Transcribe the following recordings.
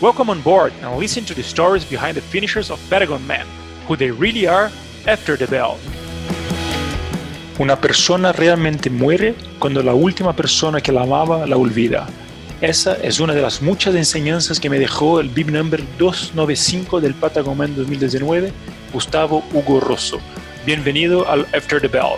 Welcome on board and listen to the stories behind the finishers of Patagon Men, who they really are after the bell. Una persona realmente muere cuando la última persona que la amaba la olvida. Esa es una de las muchas enseñanzas que me dejó el Big Number 295 del Patagon Man 2019, Gustavo Hugo Rosso. Bienvenido al After the Bell.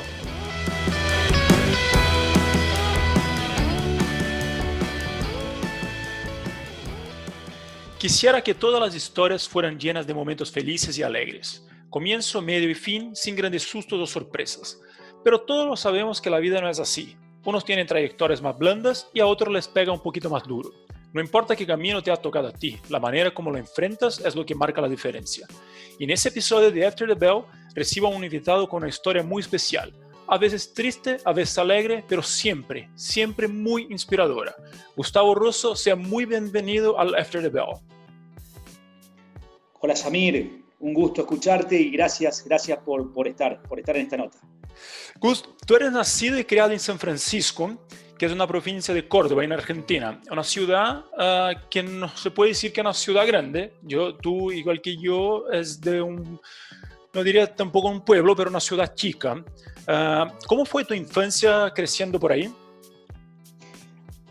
Quisiera que todas las historias fueran llenas de momentos felices y alegres, comienzo, medio y fin, sin grandes sustos o sorpresas. Pero todos sabemos que la vida no es así. Unos tienen trayectorias más blandas y a otros les pega un poquito más duro. No importa qué camino te ha tocado a ti, la manera como lo enfrentas es lo que marca la diferencia. Y en ese episodio de After the Bell recibo a un invitado con una historia muy especial, a veces triste, a veces alegre, pero siempre, siempre muy inspiradora. Gustavo Russo, sea muy bienvenido al After the Bell. Hola Samir, un gusto escucharte y gracias, gracias por, por estar, por estar en esta nota. Gus, tú eres nacido y criado en San Francisco, que es una provincia de Córdoba, en Argentina. Una ciudad uh, que no se puede decir que es una ciudad grande. Yo, tú, igual que yo, es de un, no diría tampoco un pueblo, pero una ciudad chica. Uh, ¿Cómo fue tu infancia creciendo por ahí?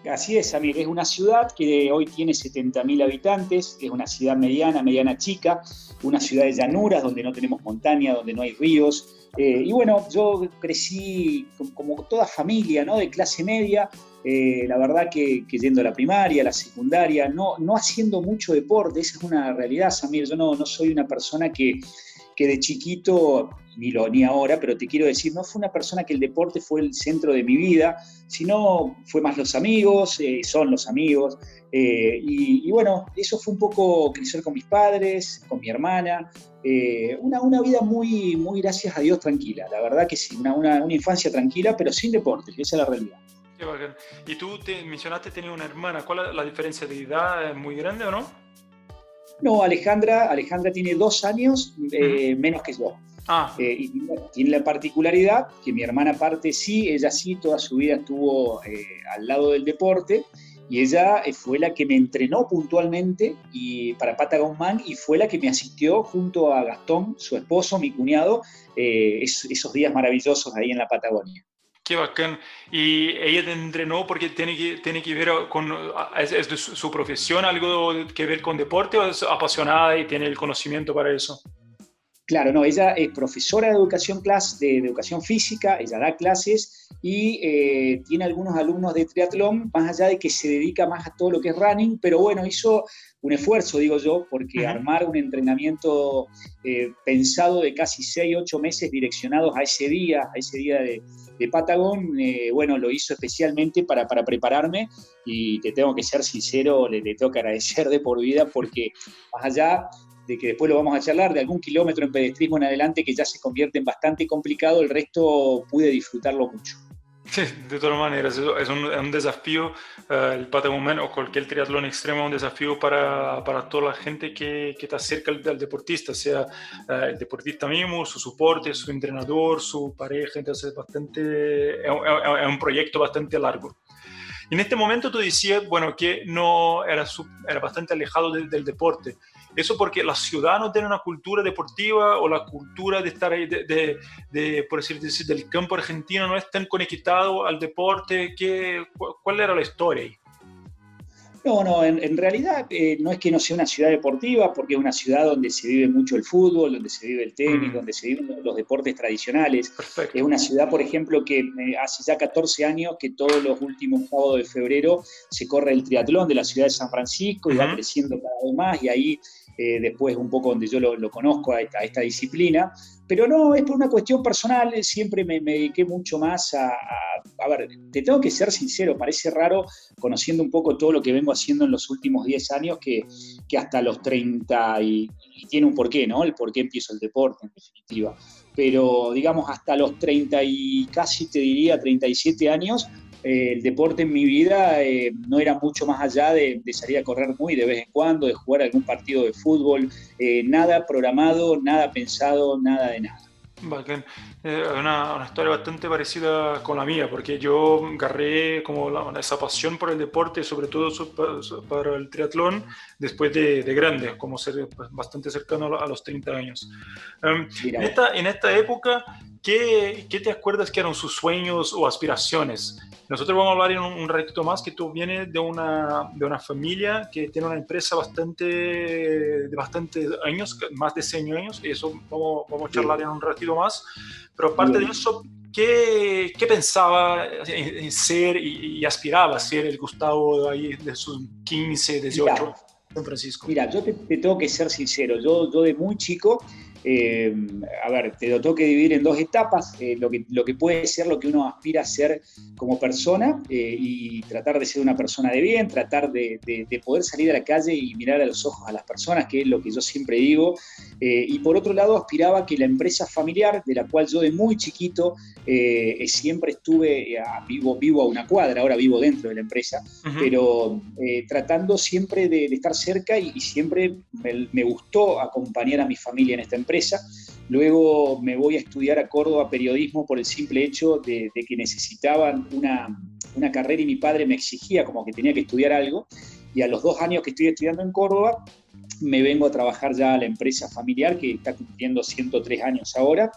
Así es, Amir. Es una ciudad que hoy tiene 70.000 habitantes, es una ciudad mediana, mediana chica, una ciudad de llanuras donde no tenemos montaña, donde no hay ríos. Eh, y bueno, yo crecí como toda familia, ¿no? De clase media, eh, la verdad que, que, yendo a la primaria, a la secundaria, no, no haciendo mucho deporte, esa es una realidad, Samir. Yo no, no soy una persona que, que de chiquito, ni, lo, ni ahora, pero te quiero decir, no fue una persona que el deporte fue el centro de mi vida, sino fue más los amigos, eh, son los amigos. Eh, y, y, bueno, eso fue un poco crecer con mis padres, con mi hermana. Eh, una, una vida muy, muy, gracias a Dios, tranquila. La verdad que sí, una, una, una infancia tranquila, pero sin deporte, esa es la realidad. Y tú te mencionaste tener una hermana, ¿cuál es la diferencia de edad? ¿Es muy grande o no? No, Alejandra, Alejandra tiene dos años eh, menos que yo. Ah. Eh, y tiene la particularidad que mi hermana parte sí, ella sí, toda su vida estuvo eh, al lado del deporte y ella eh, fue la que me entrenó puntualmente y, para Patagon Man y fue la que me asistió junto a Gastón, su esposo, mi cuñado, eh, es, esos días maravillosos ahí en la Patagonia. Qué bacán. ¿Y ella te entrenó porque tiene que, tiene que ver con, es, es de su, su, profesión, algo que ver con deporte o es apasionada y tiene el conocimiento para eso? Claro, no, ella es profesora de educación, clase, de, educación física, ella da clases y eh, tiene algunos alumnos de triatlón, más allá de que se dedica más a todo lo que es running, pero bueno, hizo un esfuerzo, digo yo, porque uh -huh. armar un entrenamiento eh, pensado de casi 6, 8 meses direccionados a ese día, a ese día de, de Patagón, eh, bueno, lo hizo especialmente para, para, prepararme y te tengo que ser sincero, le, le tengo que agradecer de por vida porque más allá de que después lo vamos a charlar, de algún kilómetro en pedestrismo en adelante que ya se convierte en bastante complicado, el resto pude disfrutarlo mucho. Sí, de todas maneras, es un, es un desafío, uh, el Patagon o cualquier triatlón extremo es un desafío para, para toda la gente que, que está cerca del, deportista, sea uh, el deportista mismo, su soporte, su entrenador, su pareja, entonces es bastante, es es un proyecto bastante largo. En este momento tú decías, bueno, que no era, era bastante alejado de, del deporte. Eso porque la ciudad no tiene una cultura deportiva o la cultura de estar ahí, de, de, de por decir, decir, del campo argentino no es tan conectado al deporte. ¿Qué, ¿Cuál era la historia ahí? No, no, en, en realidad eh, no es que no sea una ciudad deportiva, porque es una ciudad donde se vive mucho el fútbol, donde se vive el tenis, mm. donde se viven los deportes tradicionales. Perfecto. Es una ciudad, por ejemplo, que eh, hace ya 14 años que todos los últimos sábados de febrero se corre el triatlón de la ciudad de San Francisco y uh -huh. va creciendo cada vez más y ahí eh, después un poco donde yo lo, conozco a esta, disciplina, pero no, es por una cuestión personal, siempre me, dediqué mucho más a, a, ver, te tengo que ser sincero, parece raro, conociendo un poco todo lo que vengo haciendo en los últimos 10 años, que, hasta los 30, y, tiene un porqué, ¿no? El por qué empiezo el deporte, en definitiva. Pero, digamos, hasta los 30 y casi te diría 37 años, eh, el deporte en mi vida eh, no era mucho más allá de, de, salir a correr muy de vez en cuando, de jugar algún partido de fútbol, eh, nada programado, nada pensado, nada de nada. Eh, una, una, historia bastante parecida con la mía, porque yo agarré como esa pasión por el deporte, sobre todo para el triatlón, después de, de grande, como ser pues, bastante cercano a los 30 años. Em, en, esta, en esta época, ¿qué, ¿qué te acuerdas que eran sus sueños o aspiraciones? Nosotros vamos a hablar en un, ratito más que tú vienes de una, de una familia que tiene una empresa bastante, de bastantes años, más de 100 años, y eso vamos, vamos a charlar en un ratito más. Pero aparte de eso, ¿qué, qué pensaba en, ser y, aspiraba a ser el Gustavo de, ahí, de sus 15, 18? San Francisco. Mira, yo te, te, tengo que ser sincero, yo, yo de muy chico eh, a ver, te lo tengo que dividir en dos etapas, eh, lo, que, lo que puede ser lo que uno aspira a ser como persona eh, y tratar de ser una persona de bien, tratar de, poder salir a la calle y mirar a los ojos a las personas, que es lo que yo siempre digo. y por otro lado, aspiraba que la empresa familiar, de la cual yo de muy chiquito siempre estuve, vivo, vivo a una cuadra, ahora vivo dentro de la empresa, pero tratando siempre de, estar cerca y, siempre me, me gustó acompañar a mi familia en esta empresa Luego me voy a estudiar a Córdoba periodismo por el simple hecho de, que necesitaban una, una, carrera y mi padre me exigía como que tenía que estudiar algo. Y a los dos años que estoy estudiando en Córdoba, me vengo a trabajar ya a la empresa familiar que está cumpliendo 103 años ahora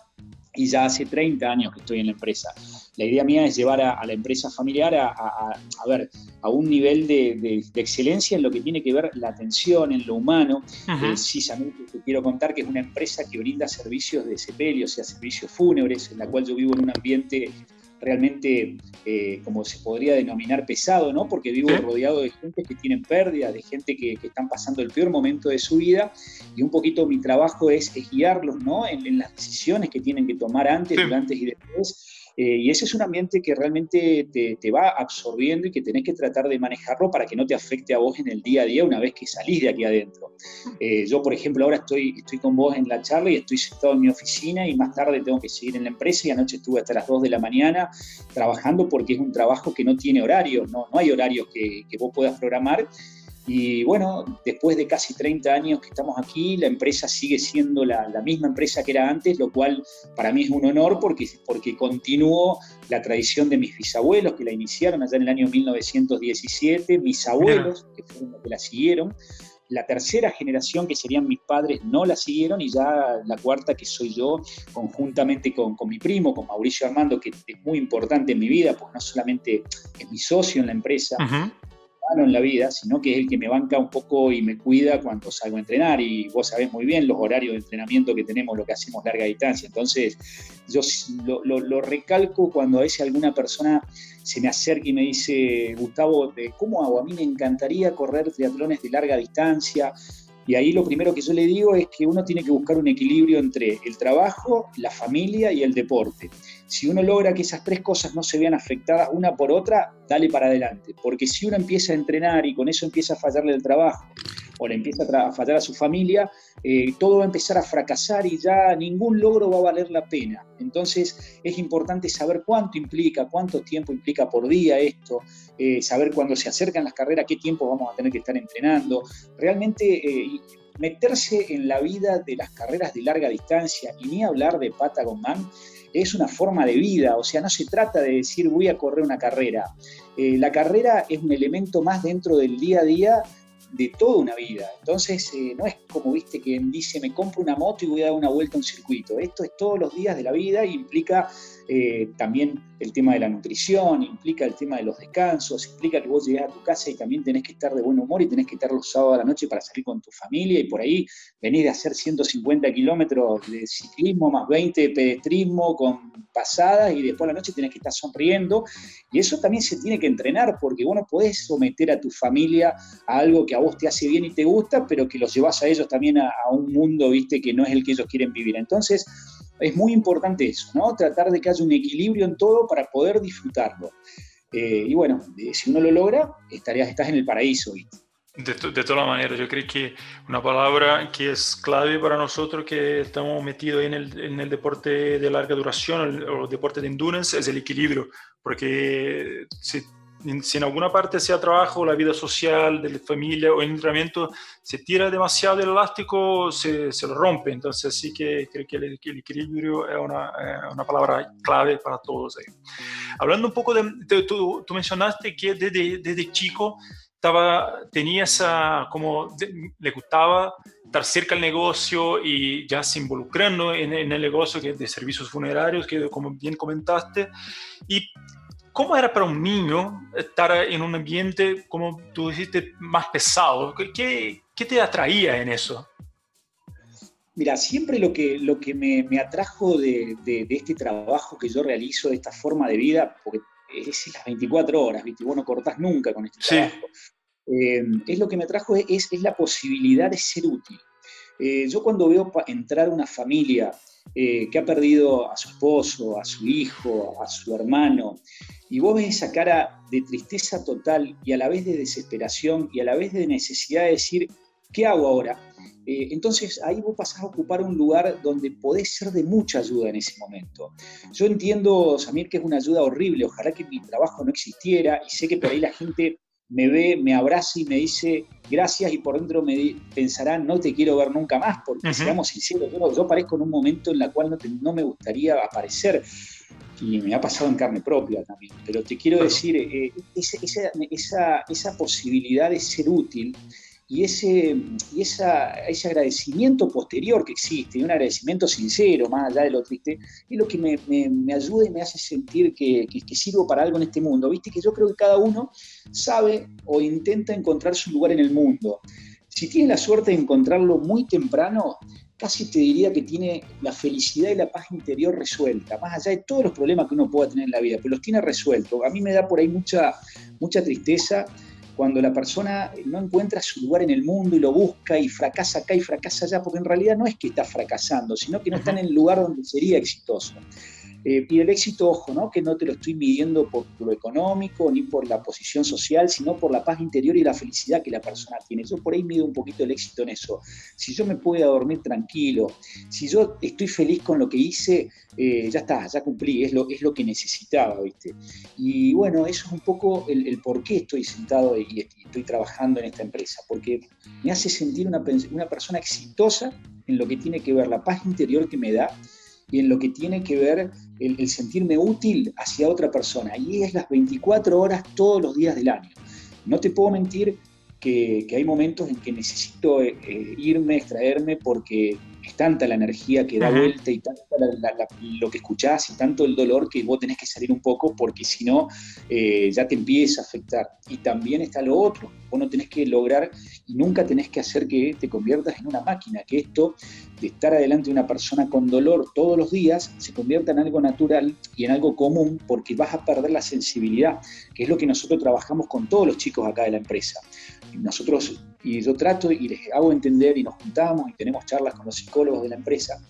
y ya hace 30 años que estoy en la empresa. La idea mía es llevar a, la empresa familiar a, a, ver, a un nivel de, excelencia en lo que tiene que ver la atención, en lo humano. Precisamente te quiero contar que es una empresa que brinda servicios de sepelio, o sea, servicios fúnebres, en la cual yo vivo en un ambiente realmente, eh, como se podría denominar, pesado, ¿no? Porque vivo rodeado de gente que tienen pérdida, de gente que, están pasando el peor momento de su vida, y un poquito mi trabajo es, guiarlos, ¿no? En, las decisiones que tienen que tomar antes, durante y después eh, y ese es un ambiente que realmente te, va absorbiendo y que tenés que tratar de manejarlo para que no te afecte a vos en el día a día una vez que salís de aquí adentro. Eh, yo, por ejemplo, ahora estoy, estoy con vos en la charla y estoy sentado en mi oficina y más tarde tengo que seguir en la empresa y anoche estuve hasta las 2 de la mañana trabajando porque es un trabajo que no tiene horario, no, no hay horarios que, que vos puedas programar y bueno, después de casi 30 años que estamos aquí, la empresa sigue siendo la, misma empresa que era antes, lo cual para mí es un honor porque, porque continuó la tradición de mis bisabuelos que la iniciaron allá en el año 1917, mis abuelos que fueron los que la siguieron. La tercera generación, que serían mis padres, no la siguieron y ya la cuarta, que soy yo, conjuntamente con, con mi primo, con Mauricio Armando, que es muy importante en mi vida, pues no solamente es mi socio en la empresa, en la vida, sino que es el que me banca un poco y me cuida cuando salgo a entrenar. Y vos sabés muy bien los horarios de entrenamiento que tenemos, lo que hacemos larga distancia. Entonces, yo lo, recalco cuando a veces alguna persona se me acerca y me dice, Gustavo, ¿cómo hago? A mí me encantaría correr triatlones de larga distancia. Y ahí lo primero que yo le digo es que uno tiene que buscar un equilibrio entre el trabajo, la familia y el deporte. Si uno logra que esas tres cosas no se vean afectadas una por otra, dale para adelante. Porque si uno empieza a entrenar y con eso empieza a fallarle el trabajo, o le empieza a, fallar a su familia, eh, todo va a empezar a fracasar y ya ningún logro va a valer la pena. Entonces es importante saber cuánto implica, cuánto tiempo implica por día esto, eh, saber cuándo se acercan las carreras, qué tiempo vamos a tener que estar entrenando. Realmente eh, meterse en la vida de las carreras de larga distancia y ni hablar de Patagon Man es una forma de vida, o sea, no se trata de decir voy a correr una carrera. la carrera es un elemento más dentro del día a día de toda una vida. Entonces, eh, no es como, viste, quien dice, me compro una moto y voy a dar una vuelta a un circuito. Esto es todos los días de la vida e implica eh, también el tema de la nutrición, implica el tema de los descansos, implica que vos llegues a tu casa y también tenés que estar de buen humor y tenés que estar los sábados a la noche para salir con tu familia y por ahí venís de hacer 150 kilómetros de ciclismo más 20 de pedestrismo con pasadas y después a la noche tenés que estar sonriendo y eso también se tiene que entrenar porque vos no podés someter a tu familia a algo que a vos te hace bien y te gusta, pero que los llevas a ellos también a, a un mundo, viste, que no es el que ellos quieren vivir. Entonces, es muy importante eso, ¿no? Tratar de que haya un equilibrio en todo para poder disfrutarlo. Eh, y bueno, eh, si uno lo logra, estarías, estás en el paraíso. De, de todas maneras, yo creo que una palabra que es clave para nosotros que estamos metidos en el, en el deporte de larga duración o el deporte de endurance es el equilibrio, porque si si en alguna parte sea trabajo, la vida social, de la familia o el entrenamiento, se tira demasiado el elástico, se, se lo rompe. Entonces sí que creo que el, equilibrio es una, una, palabra clave para todos. Ahí. Hablando un poco de, tú, tú, mencionaste que desde, desde chico estaba, tenía esa, como le gustaba estar cerca del negocio y ya se involucrando en, en el negocio que de servicios funerarios, que como bien comentaste. Y ¿Cómo era para un niño estar en un ambiente, como tú dijiste, más pesado? ¿Qué, qué te atraía en eso? Mira, siempre lo que, lo que me, me atrajo de, de, este trabajo que yo realizo, de esta forma de vida, porque es las 24 horas, ¿viste? vos no cortás nunca con este trabajo, eh, es lo que me atrajo, es, es la posibilidad de ser útil. Eh, yo cuando veo entrar una familia eh, que ha perdido a su esposo, a su hijo, a su hermano, y vos ves esa cara de tristeza total y a la vez de desesperación y a la vez de necesidad de decir, ¿qué hago ahora? Eh, entonces ahí vos pasás a ocupar un lugar donde podés ser de mucha ayuda en ese momento. Yo entiendo, Samir, que es una ayuda horrible, ojalá que mi trabajo no existiera y sé que por ahí la gente me ve, me abraza y me dice gracias y por dentro me pensará no te quiero ver nunca más, porque seamos sinceros, yo, yo, aparezco en un momento en el cual no, no me gustaría aparecer y me ha pasado en carne propia también, pero te quiero decir, eh, esa, esa, esa, posibilidad de ser útil y, ese, y esa, ese agradecimiento posterior que existe, un agradecimiento sincero, más allá de lo triste, es lo que me, me, ayuda y me hace sentir que, que, que, sirvo para algo en este mundo. Viste que yo creo que cada uno sabe o intenta encontrar su lugar en el mundo. Si tiene la suerte de encontrarlo muy temprano, casi te diría que tiene la felicidad y la paz interior resuelta, más allá de todos los problemas que uno pueda tener en la vida, pero los tiene resueltos. A mí me da por ahí mucha, mucha tristeza cuando la persona no encuentra su lugar en el mundo y lo busca y fracasa acá y fracasa allá, porque en realidad no es que está fracasando, sino que no está en el lugar donde sería exitoso. Eh, y el éxito, ojo, ¿no? que no te lo estoy midiendo por lo económico ni por la posición social, sino por la paz interior y la felicidad que la persona tiene. Yo por ahí mido un poquito el éxito en eso. Si yo me puedo dormir tranquilo, si yo estoy feliz con lo que hice, eh, ya está, ya cumplí, es lo, es lo que necesitaba, ¿viste? Y bueno, eso es un poco el, por qué estoy sentado y estoy trabajando en esta empresa, porque me hace sentir una, una persona exitosa en lo que tiene que ver la paz interior que me da y en lo que tiene que ver el, sentirme útil hacia otra persona. Y es las 24 horas todos los días del año. No te puedo mentir que, hay momentos en que necesito eh, eh, irme, extraerme, porque es tanta la energía que da vuelta y tanta lo que escuchás y tanto el dolor que vos tenés que salir un poco porque si no eh, ya te empieza a afectar. Y también está lo otro, vos no tenés que lograr y nunca tenés que hacer que te conviertas en una máquina, que esto de estar adelante de una persona con dolor todos los días se convierta en algo natural y en algo común porque vas a perder la sensibilidad, que es lo que nosotros trabajamos con todos los chicos acá de la empresa. Nosotros, y yo trato y les hago entender y nos juntamos y tenemos charlas con los psicólogos de la empresa,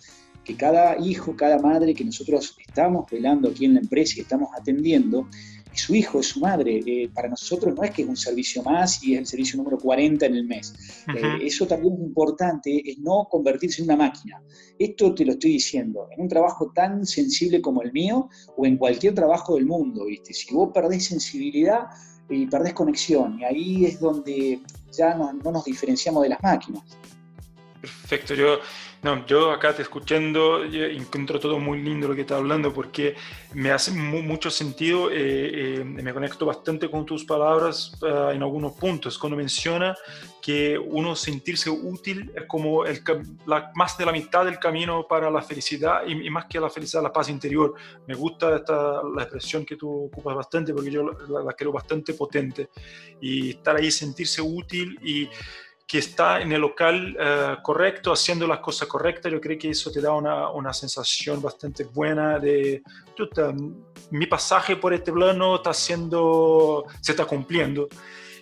que cada hijo, cada madre que nosotros estamos velando aquí en la empresa y estamos atendiendo, es su hijo, es su madre. Eh, para nosotros no es que es un servicio más y es el servicio número 40 en el mes. Eh, eso también es importante, es no convertirse en una máquina. Esto te lo estoy diciendo, en un trabajo tan sensible como el mío o en cualquier trabajo del mundo, ¿viste? Si vos perdés sensibilidad, y perdés conexión. Y ahí es donde ya no, no nos diferenciamos de las máquinas. Perfecto, yo no, yo acá te escuchando encuentro todo muy lindo lo que estás hablando porque me hace mucho sentido, eh, eh, me conecto bastante con tus palabras ah, en algunos puntos, cuando menciona que uno sentirse útil es como el, más de la mitad del camino para la felicidad y, más que la felicidad, la paz interior. Me gusta esta, la expresión que tú ocupas bastante porque yo la, la creo bastante potente y estar ahí, sentirse útil y que está en el local eh, correcto, haciendo las cosas correctas, yo creo que eso te da una, una sensación bastante buena de, mi pasaje por este plano está siendo, se está cumpliendo.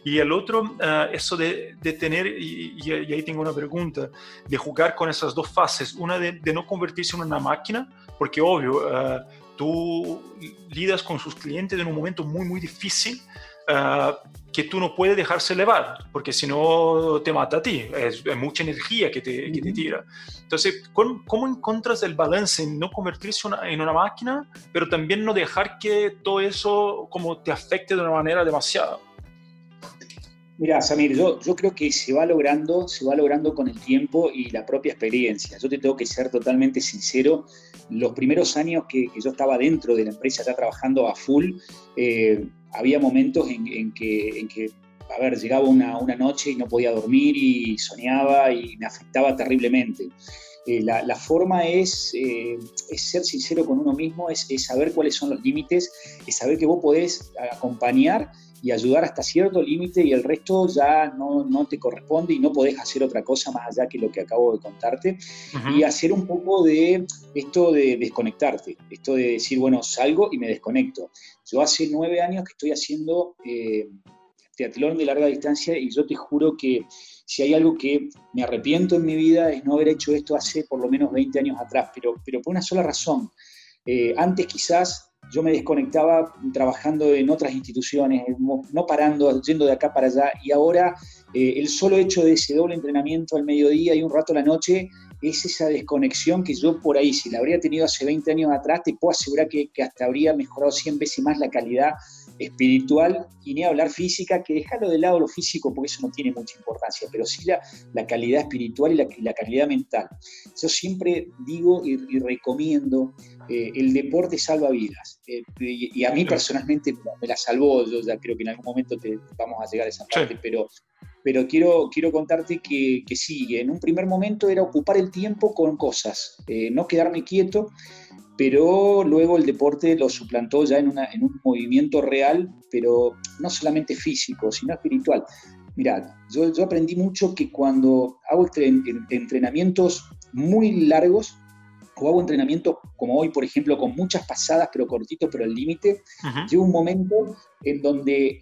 Y el otro, uh, eso de, de tener, y, ahí tengo una pregunta, de jugar con esas dos fases. Una de, de no convertirse en una máquina, porque obvio, uh, tú lidas con sus clientes en un momento muy, muy difícil ah, que tú no puedes dejarse elevar, porque si no te mata a ti, es, mucha energía que te, que te tira. Entonces, ¿cómo, ¿cómo, encuentras el balance en no convertirse en una máquina, pero también no dejar que todo eso como te afecte de una manera demasiado? Mira, Samir, yo, creo que se va logrando, se va logrando con el tiempo y la propia experiencia. Yo te tengo que ser totalmente sincero. Los primeros años que, yo estaba dentro de la empresa, ya trabajando a full, eh, había momentos en, que, a ver, llegaba una, noche y no podía dormir y soñaba y me afectaba terriblemente. Eh, la, forma es, eh, es, ser sincero con uno mismo, es, es saber cuáles son los límites, es saber que vos podés acompañar y ayudar hasta cierto límite y el resto ya no, no, te corresponde y no podés hacer otra cosa más allá que lo que acabo de contarte y hacer un poco de esto de desconectarte, esto de decir, bueno, salgo y me desconecto. Yo hace nueve años que estoy haciendo eh, de larga distancia y yo te juro que si hay algo que me arrepiento en mi vida es no haber hecho esto hace por lo menos 20 años atrás, pero, pero por una sola razón. Eh, antes quizás yo me desconectaba trabajando en otras instituciones, no parando, yendo de acá para allá, y ahora eh, el solo hecho de ese doble entrenamiento al mediodía y un rato a la noche es esa desconexión que yo por ahí, si la habría tenido hace 20 años atrás, te puedo asegurar que, que hasta habría mejorado 100 veces más la calidad espiritual y ni hablar física, que dejarlo de lado lo físico porque eso no tiene mucha importancia, pero sí la, la calidad espiritual y la, la, calidad mental. Yo siempre digo y, y recomiendo, eh, el deporte salva vidas. Eh, y, a mí personalmente me la salvó, yo ya creo que en algún momento te, vamos a llegar a esa parte, pero, pero quiero, quiero contarte que, que sí, en un primer momento era ocupar el tiempo con cosas, eh, no quedarme quieto pero luego el deporte lo suplantó ya en, un movimiento real, pero no solamente físico, sino espiritual. Mirad, yo, aprendí mucho que cuando hago entrenamientos muy largos, o hago entrenamientos como hoy, por ejemplo, con muchas pasadas, pero cortitos, pero al límite, llega un momento en donde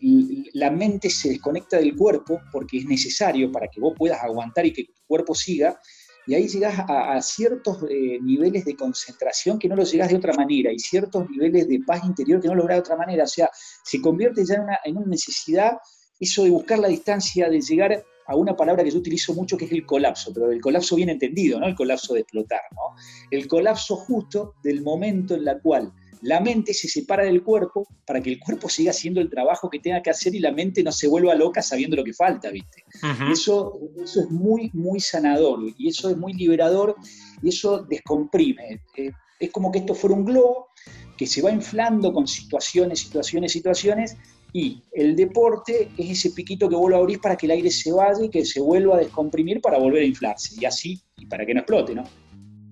la mente se desconecta del cuerpo porque es necesario para que vos puedas aguantar y que tu cuerpo siga, y ahí llegas a, ciertos eh, niveles de concentración que no los llegas de otra manera y ciertos niveles de paz interior que no logras de otra manera. O sea, se convierte ya en una, en una necesidad eso de buscar la distancia, de llegar a una palabra que yo utilizo mucho que es el colapso, pero el colapso bien entendido, no el colapso de explotar, ¿no? El colapso justo del momento en el cual la mente se separa del cuerpo para que el cuerpo siga haciendo el trabajo que tenga que hacer y la mente no se vuelva loca sabiendo lo que falta, ¿viste? eso, eso es muy, muy sanador y eso es muy liberador y eso descomprime. Eh, es como que esto fuera un globo que se va inflando con situaciones, situaciones, situaciones y el deporte es ese piquito que vos lo abrís para que el aire se vaya y que se vuelva a descomprimir para volver a inflarse y así, y para que no explote, ¿no?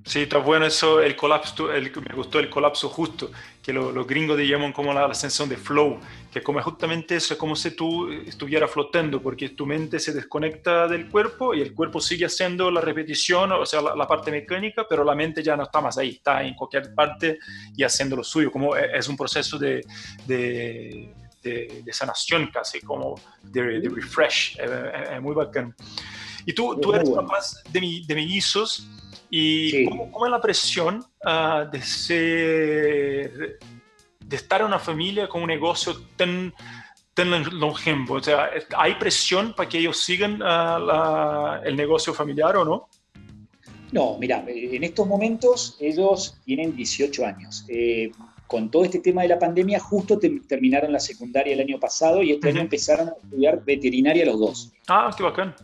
Sí, está bueno eso, el colapso, el, me gustó el colapso justo, que los gringos llaman como la, la, sensación de flow, que como justamente eso, es como si tú estuvieras flotando, porque tu mente se desconecta del cuerpo y el cuerpo sigue haciendo la repetición, o sea, la, parte mecánica, pero la mente ya no está más ahí, está en cualquier parte y haciendo lo suyo, como e, es un proceso de, de, de, sanación casi, como de, refresh, es, muy bacán. Y tú, tú eres capaz de, de mellizos ¿Y cómo, es la presión uh, de ser, de estar en una familia con un negocio tan, tan longevo? O sea, ¿hay presión para que ellos sigan uh, la, el negocio familiar o no? No, mira, en estos momentos ellos tienen 18 años. Eh, con todo este tema de la pandemia, justo terminaron la secundaria el año pasado y este año empezaron a estudiar veterinaria los dos. Ah, qué bacán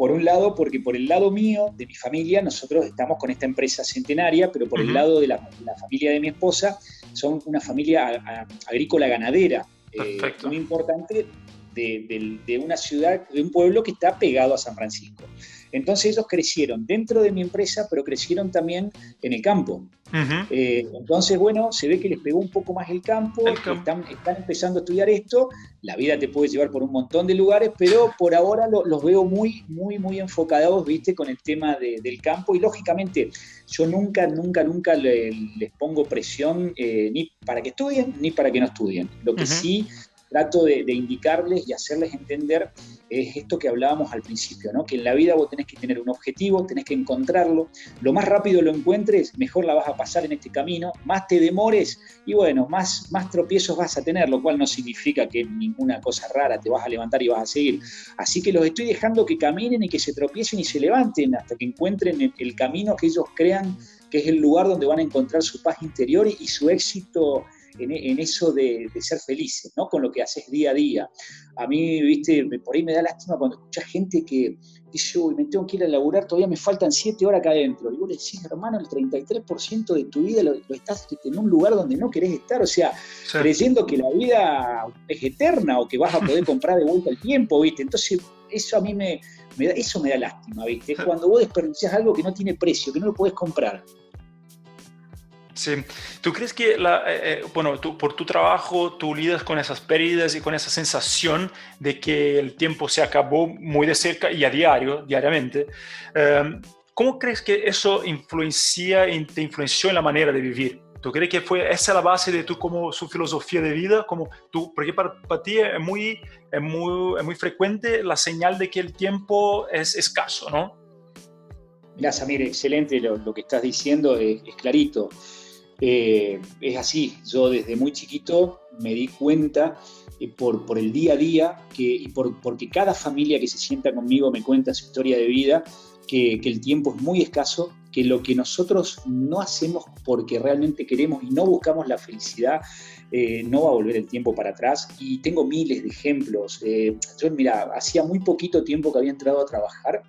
por un lado, porque por el lado mío, de mi familia, nosotros estamos con esta empresa centenaria, pero por el lado de la, familia de mi esposa, son una familia agrícola ganadera, eh, muy importante de, una ciudad, de un pueblo que está pegado a San Francisco. Entonces ellos crecieron dentro de mi empresa, pero crecieron también en el campo. Eh, entonces, bueno, se ve que les pegó un poco más el campo, Están, empezando a estudiar esto, la vida te puede llevar por un montón de lugares, pero por ahora los veo muy, muy, muy enfocados, viste, con el tema del campo. Y lógicamente yo nunca, nunca, nunca les pongo presión eh, ni para que estudien ni para que no estudien. Lo que sí trato de, indicarles y hacerles entender es esto que hablábamos al principio, ¿no? que en la vida vos tenés que tener un objetivo, tenés que encontrarlo, lo más rápido lo encuentres, mejor la vas a pasar en este camino, más te demores y bueno, más, más tropiezos vas a tener, lo cual no significa que ninguna cosa rara te vas a levantar y vas a seguir. Así que los estoy dejando que caminen y que se tropiecen y se levanten hasta que encuentren el, camino que ellos crean que es el lugar donde van a encontrar su paz interior y, su éxito en, eso de, ser felices, ¿no? Con lo que haces día a día. A mí, viste, por ahí me da lástima cuando escuchas gente que dice, uy, me tengo que ir a laburar, todavía me faltan siete horas acá adentro. Y vos le decís, hermano, el 33% de tu vida lo, estás en un lugar donde no querés estar, o sea, creyendo que la vida es eterna o que vas a poder comprar de vuelta el tiempo, viste. Entonces, eso a mí me, me da, eso me da lástima, viste. Es cuando vos desperdicias algo que no tiene precio, que no lo puedes comprar. Sí. ¿Tú crees que, la, eh, eh, bueno, tú, por tu trabajo, tú lidas con esas pérdidas y con esa sensación de que el tiempo se acabó muy de cerca y a diario, diariamente? Em, ¿Cómo crees que eso influencia te influenció en la manera de vivir? ¿Tú crees que fue esa la base de tu como su filosofía de vida? Como tú, porque para, ti es muy, es muy, es muy frecuente la señal de que el tiempo es escaso, ¿no? Mira, Samir, excelente lo, que estás diciendo, es, es clarito. Eh, es así, yo desde muy chiquito me di cuenta eh, por, por, el día a día que, y por, porque cada familia que se sienta conmigo me cuenta su historia de vida, que, que, el tiempo es muy escaso, que lo que nosotros no hacemos porque realmente queremos y no buscamos la felicidad, eh, no va a volver el tiempo para atrás. Y tengo miles de ejemplos. yo, mira, hacía muy poquito tiempo que había entrado a trabajar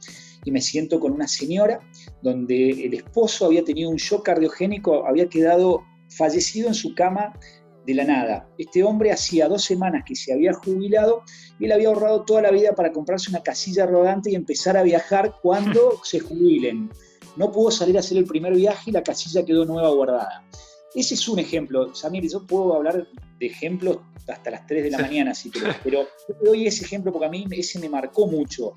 y me siento con una señora donde el esposo había tenido un shock cardiogénico, había quedado fallecido en su cama de la nada. Este hombre hacía dos semanas que se había jubilado y él había ahorrado toda la vida para comprarse una casilla rodante y empezar a viajar cuando se jubilen. No pudo salir a hacer el primer viaje y la casilla quedó nueva guardada. Ese es un ejemplo. Samir, yo puedo hablar de ejemplos hasta las 3 de la mañana, si pero yo te doy ese ejemplo porque a mí ese me marcó mucho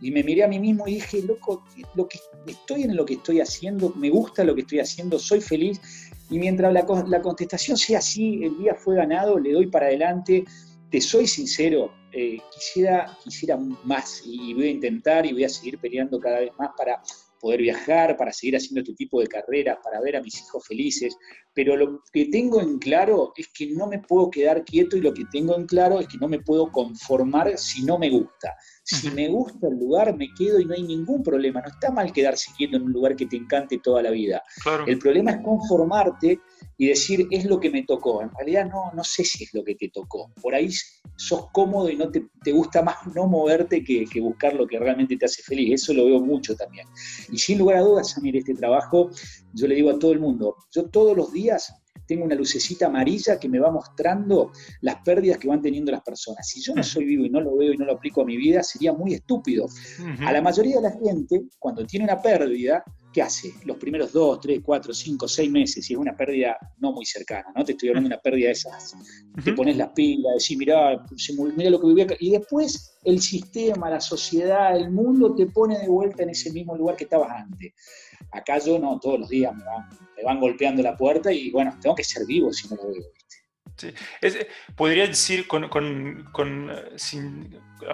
y me miré a mí mismo y dije, loco, lo que estoy en lo que estoy haciendo, me gusta lo que estoy haciendo, soy feliz. Y mientras la, la contestación sea así, el día fue ganado, le doy para adelante. Te soy sincero, eh, quisiera, quisiera más y voy a intentar y voy a seguir peleando cada vez más para poder viajar, para seguir haciendo este tipo de carreras, para ver a mis hijos felices, pero lo que tengo en claro es que no me puedo quedar quieto y lo que tengo en claro es que no me puedo conformar si no me gusta. Si me gusta el lugar, me quedo y no hay ningún problema. No está mal quedarse quieto en un lugar que te encante toda la vida. El problema es conformarte y decir, es lo que me tocó. En realidad no, no sé si es lo que te tocó. Por ahí sos cómodo y no te, gusta más no moverte que, que, buscar lo que realmente te hace feliz. Eso lo veo mucho también. Y sin lugar a dudas, Samir, este trabajo, yo le digo a todo el mundo, yo todos los días tengo una lucecita amarilla que me va mostrando las pérdidas que van teniendo las personas. Si yo no soy vivo y no lo veo y no lo aplico a mi vida, sería muy estúpido. A la mayoría de la gente, cuando tiene una pérdida, ¿qué hace? Los primeros dos, tres, cuatro, cinco, seis meses, y es una pérdida no muy cercana, ¿no? Te estoy hablando de una pérdida de esas. Te pones las pilas, decís, mirá, mira lo que vivía Y después el sistema, la sociedad, el mundo te pone de vuelta en ese mismo lugar que estabas antes. Acá yo no, todos los días me van, golpeando la puerta y bueno, tengo que ser vivo si no lo veo. Sí. podría decir con, con,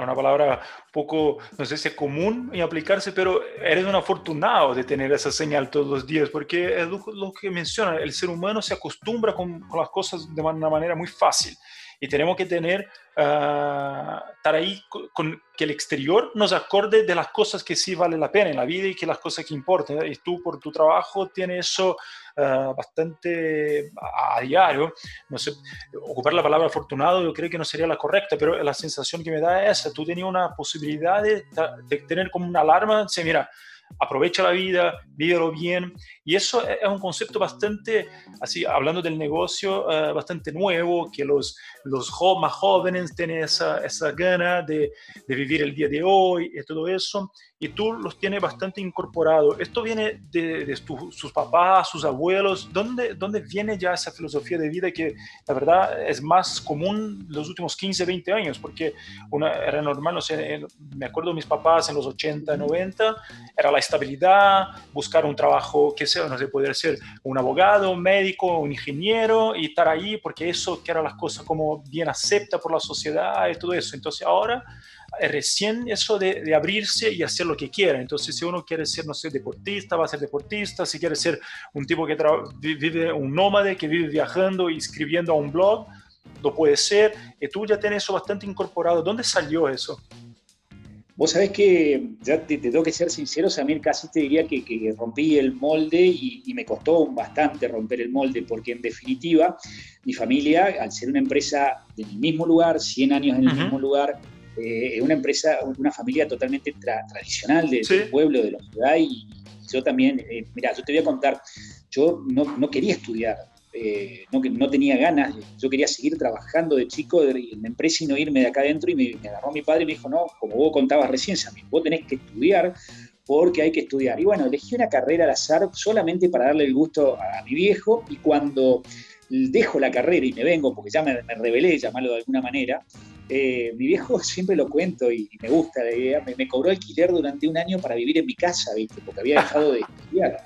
una palabra poco, no sé si es común y aplicarse, pero eres un afortunado de tener esa señal todos los días, porque es lo, que menciona, el ser humano se acostumbra con, las cosas de una manera muy fácil y tenemos que tener, uh, estar ahí con, que el exterior nos acorde de las cosas que sí vale la pena en la vida y que las cosas que importan. Y tú por tu trabajo tienes eso uh, bastante a, diario. No sé, ocupar la palabra afortunado yo creo que no sería la correcta, pero la sensación que me da es esa. Tú tenías una posibilidad de, de tener como una alarma, dice, mira, aprovecha la vida, vívelo bien. Y eso es un concepto bastante, así, hablando del negocio, eh, bastante nuevo, que los, los más jóvenes tienen esa, esa gana de, de, vivir el día de hoy y todo eso y tú los tienes bastante incorporados. ¿Esto viene de, sus papás, sus abuelos? ¿Dónde, ¿Dónde viene ya esa filosofía de vida que la verdad es más común los últimos 15, 20 años? Porque era normal, no sé, me acuerdo de mis papás en los 80, 90, era la estabilidad, buscar un trabajo que sea, no sé, poder ser un abogado, un médico, un ingeniero y estar ahí porque eso que eran las cosas como bien acepta por la sociedad y todo eso. Entonces ahora es recién eso de, abrirse y hacer lo que quiera. Entonces, si uno quiere ser, no sé, deportista, va a ser deportista. Si quiere ser un tipo que vive, un nómade, que vive viajando y escribiendo a un blog, lo puede ser. Y tú ya tienes eso bastante incorporado. ¿Dónde salió eso? Vos sabés que, ya te, tengo que ser sincero, Samir, casi te diría que, rompí el molde y, me costó bastante romper el molde, porque en definitiva, mi familia, al ser una empresa del mismo lugar, 100 años en el mismo lugar, eh, una empresa, una familia totalmente tradicional del pueblo, de la ciudad, y yo también, eh, mira, yo te voy a contar, yo no, no quería estudiar, eh, no, no tenía ganas, yo quería seguir trabajando de chico en la empresa y no irme de acá adentro, y me, agarró mi padre y me dijo, no, como vos contabas recién, Samir, vos tenés que estudiar porque hay que estudiar. Y bueno, elegí una carrera al azar solamente para darle el gusto a, mi viejo, y cuando dejo la carrera y me vengo, porque ya me, me rebelé, llamarlo de alguna manera, eh, mi viejo siempre lo cuento y, me gusta la idea, me, cobró alquiler durante un año para vivir en mi casa, ¿viste? Porque había dejado de estudiar.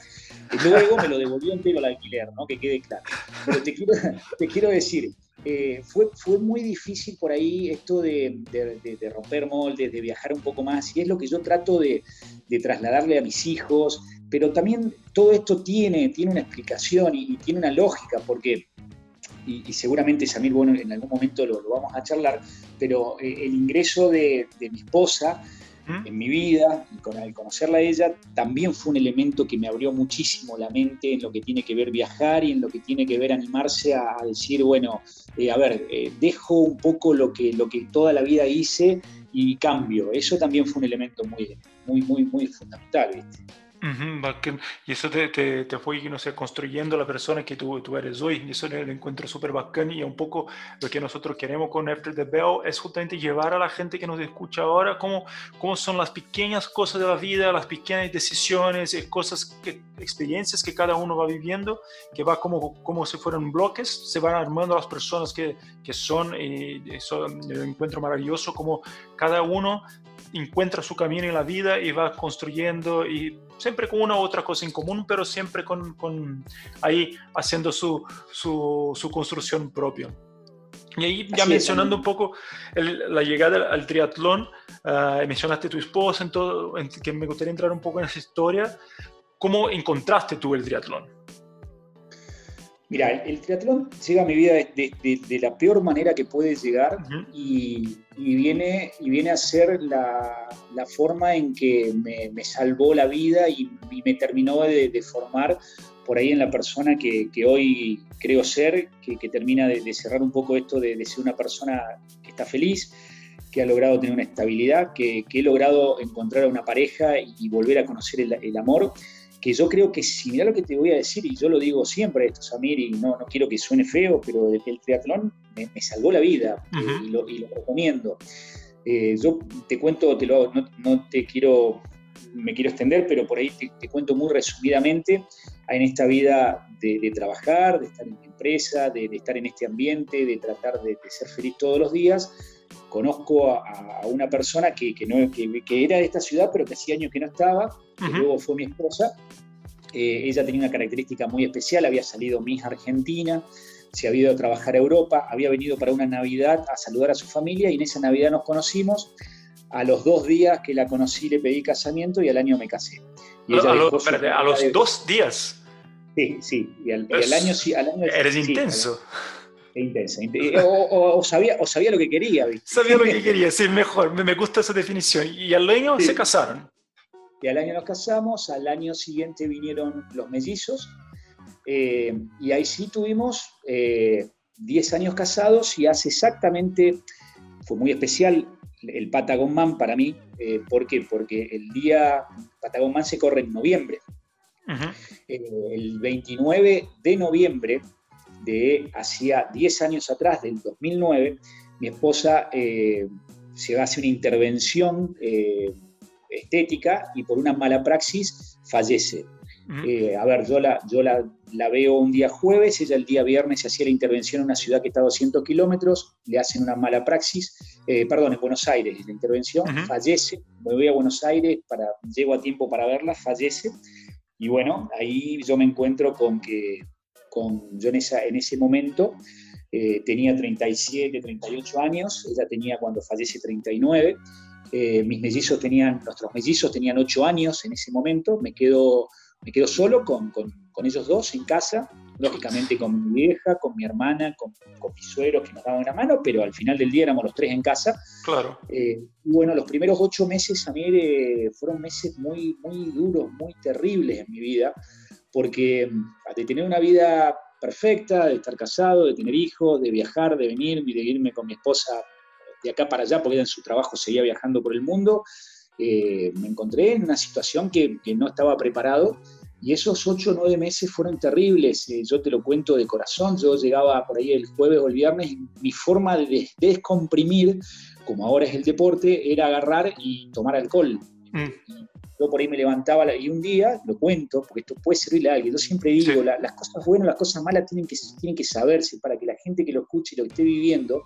Y luego me lo devolvió entero el alquiler, ¿no? Que quede claro. Pero te quiero, te quiero decir, eh, fue, fue muy difícil por ahí esto de, de, romper moldes, de viajar un poco más, y es lo que yo trato de, trasladarle a mis hijos, pero también todo esto tiene, tiene una explicación y, y tiene una lógica, porque y, seguramente Samir, bueno, en algún momento lo, vamos a charlar, pero eh, el ingreso de, mi esposa ¿Mm? en mi vida, y con, al conocerla a ella, también fue un elemento que me abrió muchísimo la mente en lo que tiene que ver viajar y en lo que tiene que ver animarse a, decir, bueno, eh, a ver, eh, dejo un poco lo que, lo que toda la vida hice y cambio. Eso también fue un elemento muy, muy, muy, muy fundamental. ¿viste? Y eso te, te, te, fue, no sé, construyendo la persona que tú, tú eres hoy. Y eso lo encuentro súper bacán y un poco lo que nosotros queremos con After the Bell es justamente llevar a la gente que nos escucha ahora cómo, cómo son las pequeñas cosas de la vida, las pequeñas decisiones, eh, cosas, que, experiencias que cada uno va viviendo, que va como, como si fueran bloques, se van armando las personas que, que son, y eso lo encuentro maravilloso, como cada uno encuentra su camino en la vida y va construyendo y siempre con una u otra cosa en común, pero siempre con, con ahí haciendo su, su, su, construcción propia. Y ahí ya mencionando un poco la llegada al, triatlón, uh, mencionaste tu esposa, en todo, que me gustaría entrar un poco en esa historia. ¿Cómo encontraste tú el triatlón? Mira, el, triatlón llega a mi vida de, la peor manera que puede llegar y, viene, y viene a ser la, forma en que me, salvó la vida y, me terminó de, formar por ahí en la persona que, hoy creo ser, que, termina de, cerrar un poco esto de, ser una persona que está feliz, que ha logrado tener una estabilidad, que, he logrado encontrar a una pareja y volver a conocer el amor que yo creo que si mira lo que te voy a decir, y yo lo digo siempre esto, Samir, y no, no quiero que suene feo, pero el triatlón me, salvó la vida y, lo, recomiendo. Eh, yo te cuento, te lo, no, te quiero, me quiero extender, pero por ahí te, cuento muy resumidamente en esta vida de, trabajar, de estar en mi empresa, de, estar en este ambiente, de tratar de, ser feliz todos los días. Conozco a, una persona que, que, no, que, era de esta ciudad, pero que hacía años que no estaba, que luego fue mi esposa. Eh, ella tenía una característica muy especial, había salido mi hija Argentina, se había ido a trabajar a Europa, había venido para una Navidad a saludar a su familia y en esa Navidad nos conocimos. A los dos días que la conocí le pedí casamiento y al año me casé. a, los dos días. Sí, sí. Y al, año, sí, Eres intenso. Intenso. O, sabía, o sabía lo que quería. Sabía lo que quería, sí, mejor. Me, gusta esa definición. Y al año se casaron. Y al año nos casamos, al año siguiente vinieron los mellizos, eh, y ahí sí tuvimos 10 eh, años casados y hace exactamente, fue muy especial el Patagon Man para mí, eh, ¿por qué? Porque el día Patagon Man se corre en noviembre. el 29 de noviembre de hacía 10 años atrás, del 2009, mi esposa se hace una intervención estética y por una mala praxis fallece. Eh, a ver, yo, la, yo la, veo un día jueves, ella el día viernes se hacía la intervención en una ciudad que está a 200 kilómetros, le hacen una mala praxis, eh, perdón, en Buenos Aires, la intervención, fallece, me voy a Buenos Aires, para, llego a tiempo para verla, fallece, y bueno, ahí yo me encuentro con que, con, yo en, esa, en ese momento eh, tenía 37, 38 años, ella tenía cuando fallece 39, eh, mis mellizos tenían, nuestros mellizos tenían 8 años en ese momento, me quedo, me quedo solo con, con, con ellos dos en casa, lógicamente con mi vieja, con mi hermana, con, con mis suegros que nos daban una mano, pero al final del día éramos los tres en casa. Claro. Eh, bueno, los primeros ocho meses a mí eh, fueron meses muy, muy duros, muy terribles en mi vida, porque mm, de tener una vida perfecta, de estar casado, de tener hijos, de viajar, de venir, de irme con mi esposa de acá para allá, porque en su trabajo seguía viajando por el mundo, eh, me encontré en una situación que, que no estaba preparado y esos ocho o nueve meses fueron terribles, eh, yo te lo cuento de corazón, yo llegaba por ahí el jueves o el viernes y mi forma de descomprimir, como ahora es el deporte, era agarrar y tomar alcohol. Mm. Yo por ahí me levantaba y un día, lo cuento, porque esto puede servirle a alguien, yo siempre digo, las cosas buenas, las cosas malas tienen que, tienen que saberse para que la gente que lo escuche y lo esté viviendo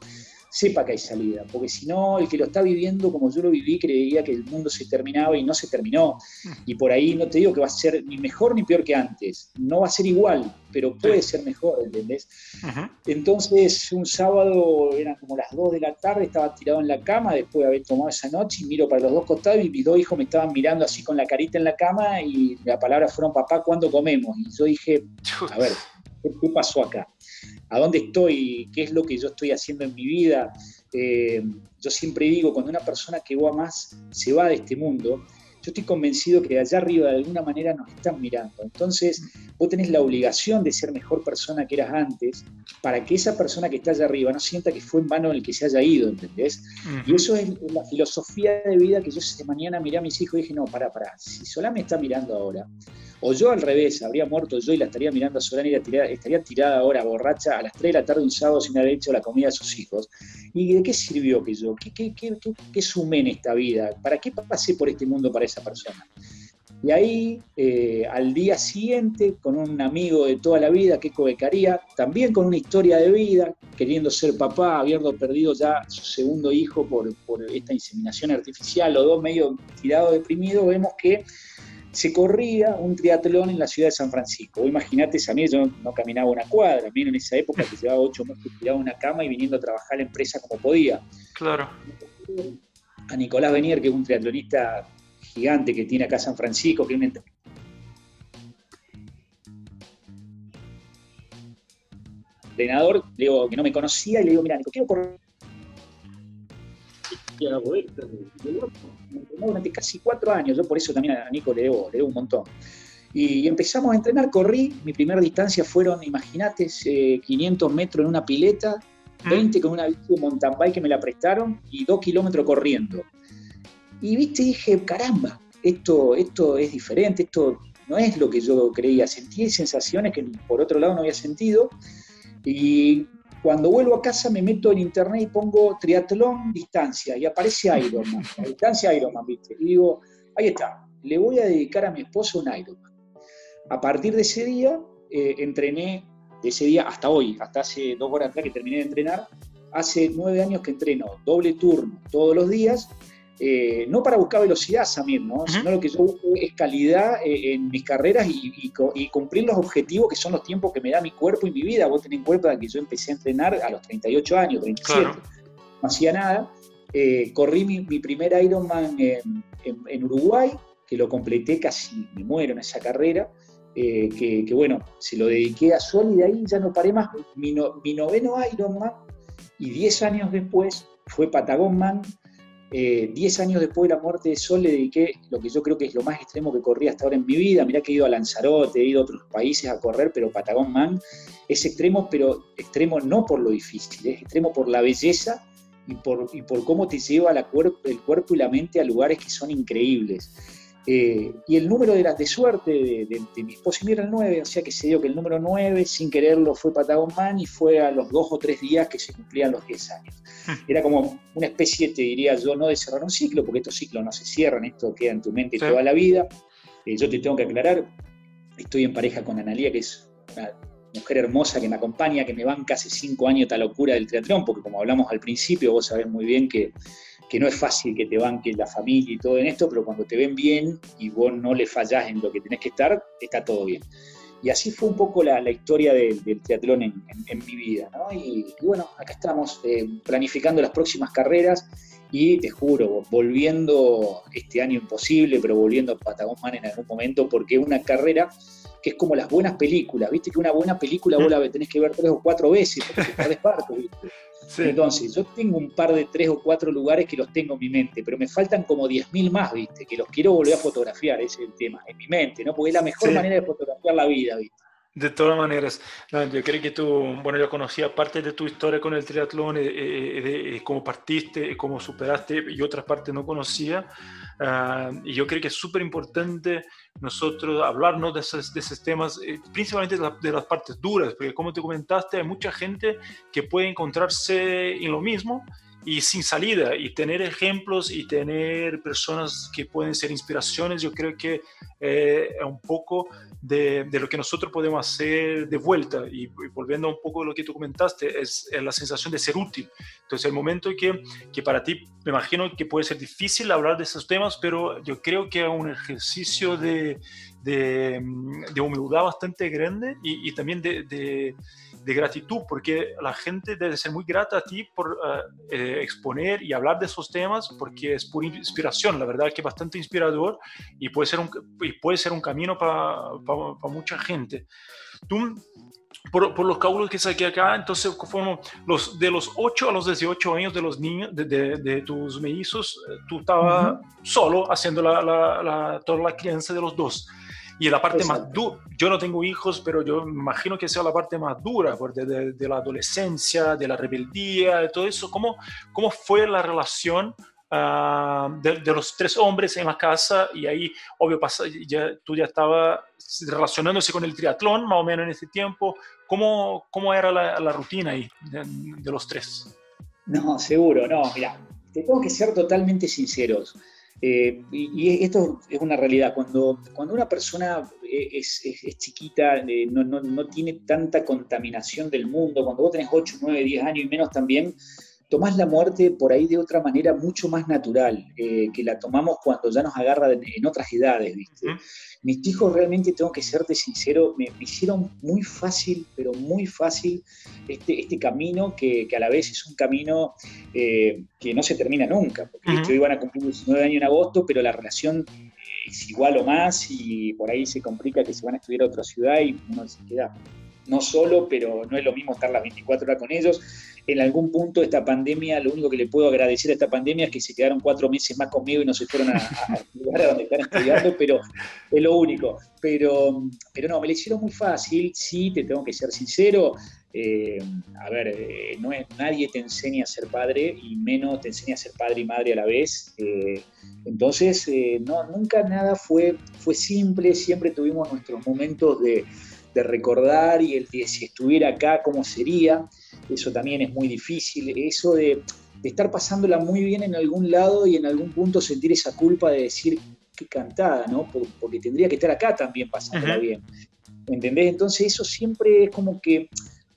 sepa que hay salida, porque si no, el que lo está viviendo como yo lo viví creía que el mundo se terminaba y no se terminó. Y por ahí no te digo que va a ser ni mejor ni peor que antes, no va a ser igual, pero puede ser mejor, ¿entendés? Entonces, un sábado eran como las 2 de la tarde, estaba tirado en la cama después de haber tomado esa noche y miro para los dos costados y mis dos hijos me estaban mirando así con la carita en la cama y la palabra fueron, papá, ¿cuándo comemos? Y yo dije, a ver, ¿qué pasó acá? A dónde estoy, qué es lo que yo estoy haciendo en mi vida. Eh, yo siempre digo, cuando una persona que va más se va de este mundo, yo estoy convencido que allá arriba de alguna manera nos están mirando. Entonces, vos tenés la obligación de ser mejor persona que eras antes para que esa persona que está allá arriba no sienta que fue en vano el que se haya ido, ¿entendés? Y eso es la filosofía de vida que yo esta mañana miré a mis hijos y dije, no, para, para, si Solá me está mirando ahora, o yo al revés, habría muerto yo y la estaría mirando a Solana y estaría tirada ahora borracha a las 3 de la tarde un sábado sin haber hecho la comida a sus hijos. ¿Y de qué sirvió que yo? ¿Qué, qué, qué, qué sumé en esta vida? ¿Para qué pasé por este mundo para esa persona? Y ahí, eh, al día siguiente, con un amigo de toda la vida, Keiko Becaría, también con una historia de vida, queriendo ser papá, habiendo perdido ya su segundo hijo por, por esta inseminación artificial, los dos medio tirados, deprimidos, vemos que se corría un triatlón en la ciudad de San Francisco. Imagínate, a mí yo no caminaba una cuadra, a mí en esa época que llevaba ocho meses tirado en una cama y viniendo a trabajar la empresa como podía. Claro. A Nicolás Benier, que es un triatlonista gigante que tiene acá San Francisco, que es un entrenador, le digo, que no me conocía, y le digo, mira, Nico, quiero correr durante casi cuatro años, yo por eso también a Nico le debo, un montón. Y, empezamos a entrenar, corrí, mi primera distancia fueron, imagínate, 500 metros en una pileta, 20 mm. con una bici de mountain bike que me la prestaron y 2 kilómetros corriendo. Y viste, dije, caramba, esto, esto es diferente, esto no es lo que yo creía, sentí sensaciones que por otro lado no había sentido. Y cuando vuelvo a casa me meto en internet y pongo triatlón distancia y aparece Ironman, la distancia Ironman, ¿viste? Y digo, ahí está, le voy a dedicar a mi esposo un Ironman. A partir de ese día eh, entrené, de ese día hasta hoy, hasta hace dos horas atrás que terminé de entrenar, hace nueve años que entreno doble turno todos los días eh, no para buscar velocidad, Samir, ¿no? sino lo que yo busco es calidad eh, en mis carreras y, cumplir los objetivos que son los tiempos que me da mi cuerpo y mi vida. Vos tenés en cuenta que yo empecé a entrenar a los 38 años, 37, no hacía nada. Eh, corrí mi, primer Ironman en, Uruguay, que lo completé casi, me muero en esa carrera. que, bueno, se lo dediqué a Sol y de ahí ya no paré más. Mi, mi noveno Ironman y 10 años después fue Patagonman, eh, diez años después de la muerte de Sol le dediqué lo que yo creo que es lo más extremo que corrí hasta ahora en mi vida. Mirá que he ido a Lanzarote, he ido a otros países a correr, pero Patagón Man es extremo, pero extremo no por lo difícil, es extremo por la belleza y por, y por cómo te lleva el cuerpo y la mente a lugares que son increíbles. Eh, y el número de las de suerte de, mi esposo era el 9, o sea que se dio que el número 9, sin quererlo, fue Patagon Man y fue a los dos o tres días que se cumplían los 10 años. Hmm. Era como una especie, te diría yo, no de cerrar un ciclo, porque estos ciclos no se cierran, esto queda en tu mente toda la vida. Eh, yo te tengo que aclarar, estoy en pareja con Analia, que es una mujer hermosa que me acompaña, que me banca hace cinco años esta locura del triatlón, porque como hablamos al principio, vos sabés muy bien que, no es fácil que te banque la familia y todo en esto, pero cuando te ven bien y vos no le fallás en lo que tenés que estar, está todo bien. Y así fue un poco la, historia del, triatlón en, mi vida. ¿no? Y, bueno, acá estamos eh, planificando las próximas carreras y te juro, volviendo este año imposible, pero volviendo a Patagón Man en algún momento, porque una carrera que es como las buenas películas, viste que una buena película vos la tenés que ver tres o cuatro veces, porque te partes, ¿viste? Entonces, yo tengo un par de tres o cuatro lugares que los tengo en mi mente, pero me faltan como 10.000 más, ¿viste? Que los quiero volver a fotografiar, ese es el tema, en mi mente, ¿no? Porque es la mejor manera de fotografiar la vida, ¿viste? De todas maneras, yo creo que tú, bueno, yo conocía parte de tu historia con el triatlón, eh, eh, de, cómo partiste, cómo superaste, y otras partes no conocía. Ah, y yo creo que es súper importante nosotros hablarnos de esos, de temas, eh, principalmente de, de, las partes duras, porque como te comentaste, hay mucha gente que puede encontrarse en lo mismo y sin salida y tener ejemplos y tener personas que pueden ser inspiraciones, yo creo que eh, es un poco de, de, lo que nosotros podemos hacer de vuelta y, volviendo un poco a lo que tú comentaste, es, la sensación de ser útil. Entonces el momento que, que para ti, me imagino que puede ser difícil hablar de esos temas, pero yo creo que es un ejercicio de, de, de humildad bastante grande y, y también de de gratitud, porque la gente debe ser muy grata a ti por eh, eh, exponer y hablar de esos temas, porque es pura inspiración, la verdad que es bastante inspirador y puede ser un, y puede ser un camino para mucha gente. Tú, por, por, los cálculos que saqué acá, entonces fueron los, de los 8 a los 18 años de los niños, de, de, tus mellizos, eh, tú estabas solo haciendo la, la, toda la crianza de los dos. Y la parte más dura, yo no tengo hijos, pero yo me imagino que sea la parte más dura de, de, la adolescencia, de la rebeldía, de todo eso. ¿Cómo, cómo fue la relación uh, de, de, los tres hombres en la casa? Y ahí, obvio, pasa, ya, tú ya estabas relacionándose con el triatlón más o menos en ese tiempo. ¿Cómo, cómo era la, la rutina ahí de, de los tres? No, seguro, no, mira, te tengo que ser totalmente sinceros. Eh, y, esto es una realidad. Cuando, cuando una persona es, chiquita, eh, no, no, no, tiene tanta contaminación del mundo, cuando vos tenés 8, 9, 10 años y menos también, tomás la muerte por ahí de otra manera mucho más natural, eh, que la tomamos cuando ya nos agarra en, otras edades, ¿viste? Mis hijos realmente, tengo que serte sincero, me, hicieron muy fácil, pero muy fácil este, este camino que, a la vez es un camino eh, que no se termina nunca, porque uh iban a cumplir 19 años en agosto, pero la relación es igual o más y por ahí se complica que se van a estudiar a otra ciudad y uno se queda no solo, pero no es lo mismo estar las 24 horas con ellos en algún punto esta pandemia, lo único que le puedo agradecer a esta pandemia es que se quedaron cuatro meses más conmigo y no se fueron a, a a donde están estudiando, pero es lo único. Pero, pero no, me lo hicieron muy fácil, sí, te tengo que ser sincero. Eh, a ver, eh, no es, nadie te enseña a ser padre y menos te enseña a ser padre y madre a la vez. Eh, entonces, no, nunca nada fue, fue simple, siempre tuvimos nuestros momentos de, de recordar y el de si estuviera acá, cómo sería eso también es muy difícil, eso de, estar pasándola muy bien en algún lado y en algún punto sentir esa culpa de decir qué cantada, ¿no? Porque tendría que estar acá también pasándola bien. ¿Entendés? Entonces eso siempre es como que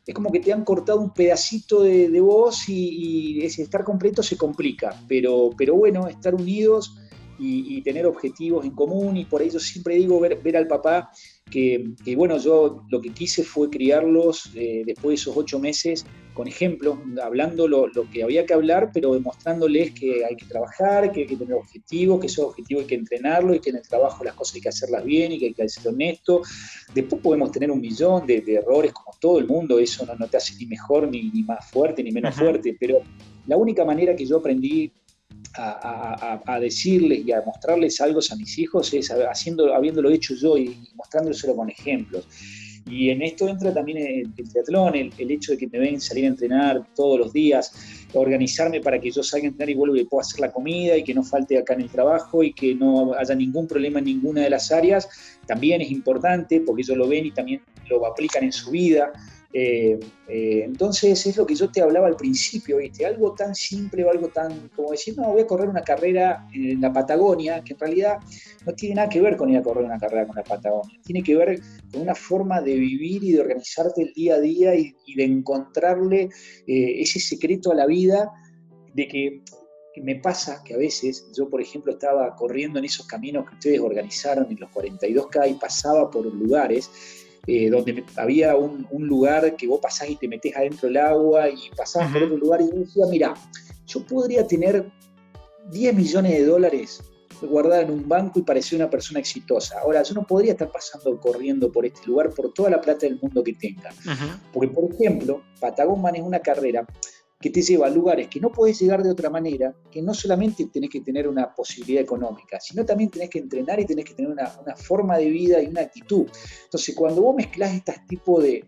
es como que te han cortado un pedacito de, de vos y, y, estar completo se complica. Pero, pero bueno, estar unidos y, tener objetivos en común y por eso siempre digo ver, ver al papá que, bueno, yo lo que quise fue criarlos eh, después de esos ocho meses con ejemplos, hablando lo, que había que hablar, pero demostrándoles que hay que trabajar, que hay que tener objetivos, que esos objetivos hay que entrenarlos y que en el trabajo las cosas hay que hacerlas bien y que hay que ser honesto. Después podemos tener un millón de, errores como todo el mundo, eso no, no te hace ni mejor, ni, ni más fuerte, ni menos fuerte, pero la única manera que yo aprendí a, decirles y a mostrarles algo a mis hijos es haciendo, habiéndolo hecho yo y, mostrándoselo con ejemplos. Y en esto entra también el, triatlón, el, hecho de que me ven salir a entrenar todos los días, organizarme para que yo salga a entrenar y vuelva y pueda hacer la comida y que no falte acá en el trabajo y que no haya ningún problema en ninguna de las áreas, también es importante porque ellos lo ven y también lo aplican en su vida. Eh, eh, entonces es lo que yo te hablaba al principio, ¿viste? Algo tan simple o algo tan como decir, no, voy a correr una carrera en la Patagonia, que en realidad no tiene nada que ver con ir a correr una carrera con la Patagonia, tiene que ver con una forma de vivir y de organizarte el día a día y, de encontrarle eh, ese secreto a la vida de que me pasa que a veces yo, por ejemplo, estaba corriendo en esos caminos que ustedes organizaron en los 42K y pasaba por lugares eh, donde había un, lugar que vos pasás y te metés adentro del agua y pasabas por otro lugar y yo decía, mira, yo podría tener 10 millones de dólares guardados en un banco y parecer una persona exitosa. Ahora, yo no podría estar pasando corriendo por este lugar por toda la plata del mundo que tenga. Porque, por ejemplo, Patagon es una carrera que te lleva a lugares que no puedes llegar de otra manera, que no solamente tenés que tener una posibilidad económica, sino también tenés que entrenar y tenés que tener una, forma de vida y una actitud. Entonces, cuando vos mezclas este tipo de,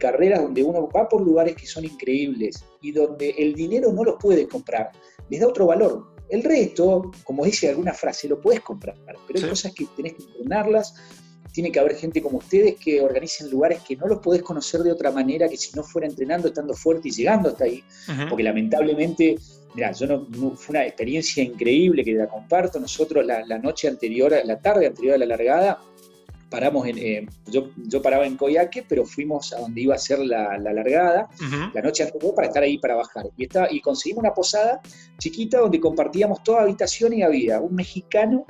carreras donde uno va por lugares que son increíbles y donde el dinero no los puede comprar, les da otro valor. El resto, como dice alguna frase, lo puedes comprar, pero hay cosas que tenés que entrenarlas, tiene que haber gente como ustedes que organicen lugares que no los podés conocer de otra manera que si no fuera entrenando, estando fuerte y llegando hasta ahí. Porque lamentablemente, mira, yo no, fue una experiencia increíble que la comparto. Nosotros la, noche anterior, la tarde anterior a la largada, paramos en, eh, yo, yo, paraba en Coyaque, pero fuimos a donde iba a ser la, largada, la noche anterior para estar ahí para bajar. Y, está, y conseguimos una posada chiquita donde compartíamos toda habitación y había un mexicano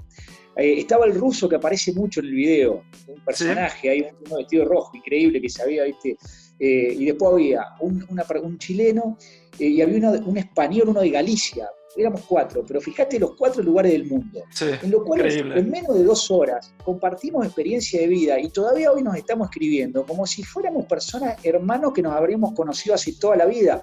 eh, estaba el ruso que aparece mucho en el video, un personaje, hay un, vestido rojo increíble que sabía, ¿viste? Eh, y después había un, un chileno eh, y había un español, uno de Galicia. Éramos cuatro, pero fíjate los cuatro lugares del mundo, en lo cual en menos de dos horas compartimos experiencia de vida y todavía hoy nos estamos escribiendo como si fuéramos personas hermanos que nos habríamos conocido hace toda la vida.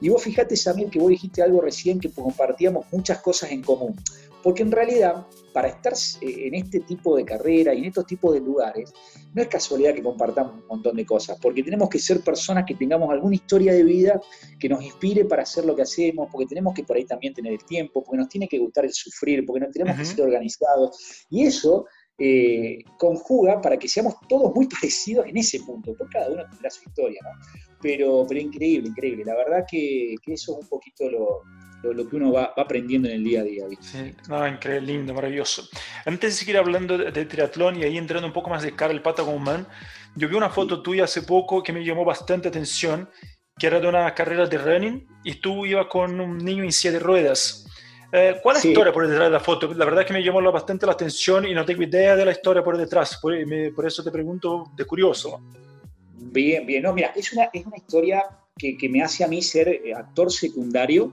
Y vos fíjate, Samir, que vos dijiste algo recién que compartíamos muchas cosas en común. Porque en realidad, para estar eh, en este tipo de carrera y en estos tipos de lugares, no es casualidad que compartamos un montón de cosas, porque tenemos que ser personas que tengamos alguna historia de vida que nos inspire para hacer lo que hacemos, porque tenemos que por ahí también tener el tiempo, porque nos tiene que gustar el sufrir, porque nos tenemos que ser organizados. Y eso eh, conjuga para que seamos todos muy parecidos en ese punto, porque cada uno tendrá su historia, ¿no? Pero, pero increíble, increíble. La verdad que, que eso es un poquito lo, lo, que uno va, aprendiendo en el día a día. Sí, no, increíble, lindo, maravilloso. Antes de seguir hablando de, triatlón y ahí entrando un poco más de cara al Man, yo vi una foto tuya hace poco que me llamó bastante atención, que era de una carrera de running y tú ibas con un niño en silla de ruedas. Eh, ¿Cuál es la historia por detrás de la foto? La verdad es que me llamó bastante la atención y no tengo idea de la historia por detrás, por, por eso te pregunto de curioso. Bien, bien, no, mira, es una, es una historia que, que me hace a mí ser eh, actor secundario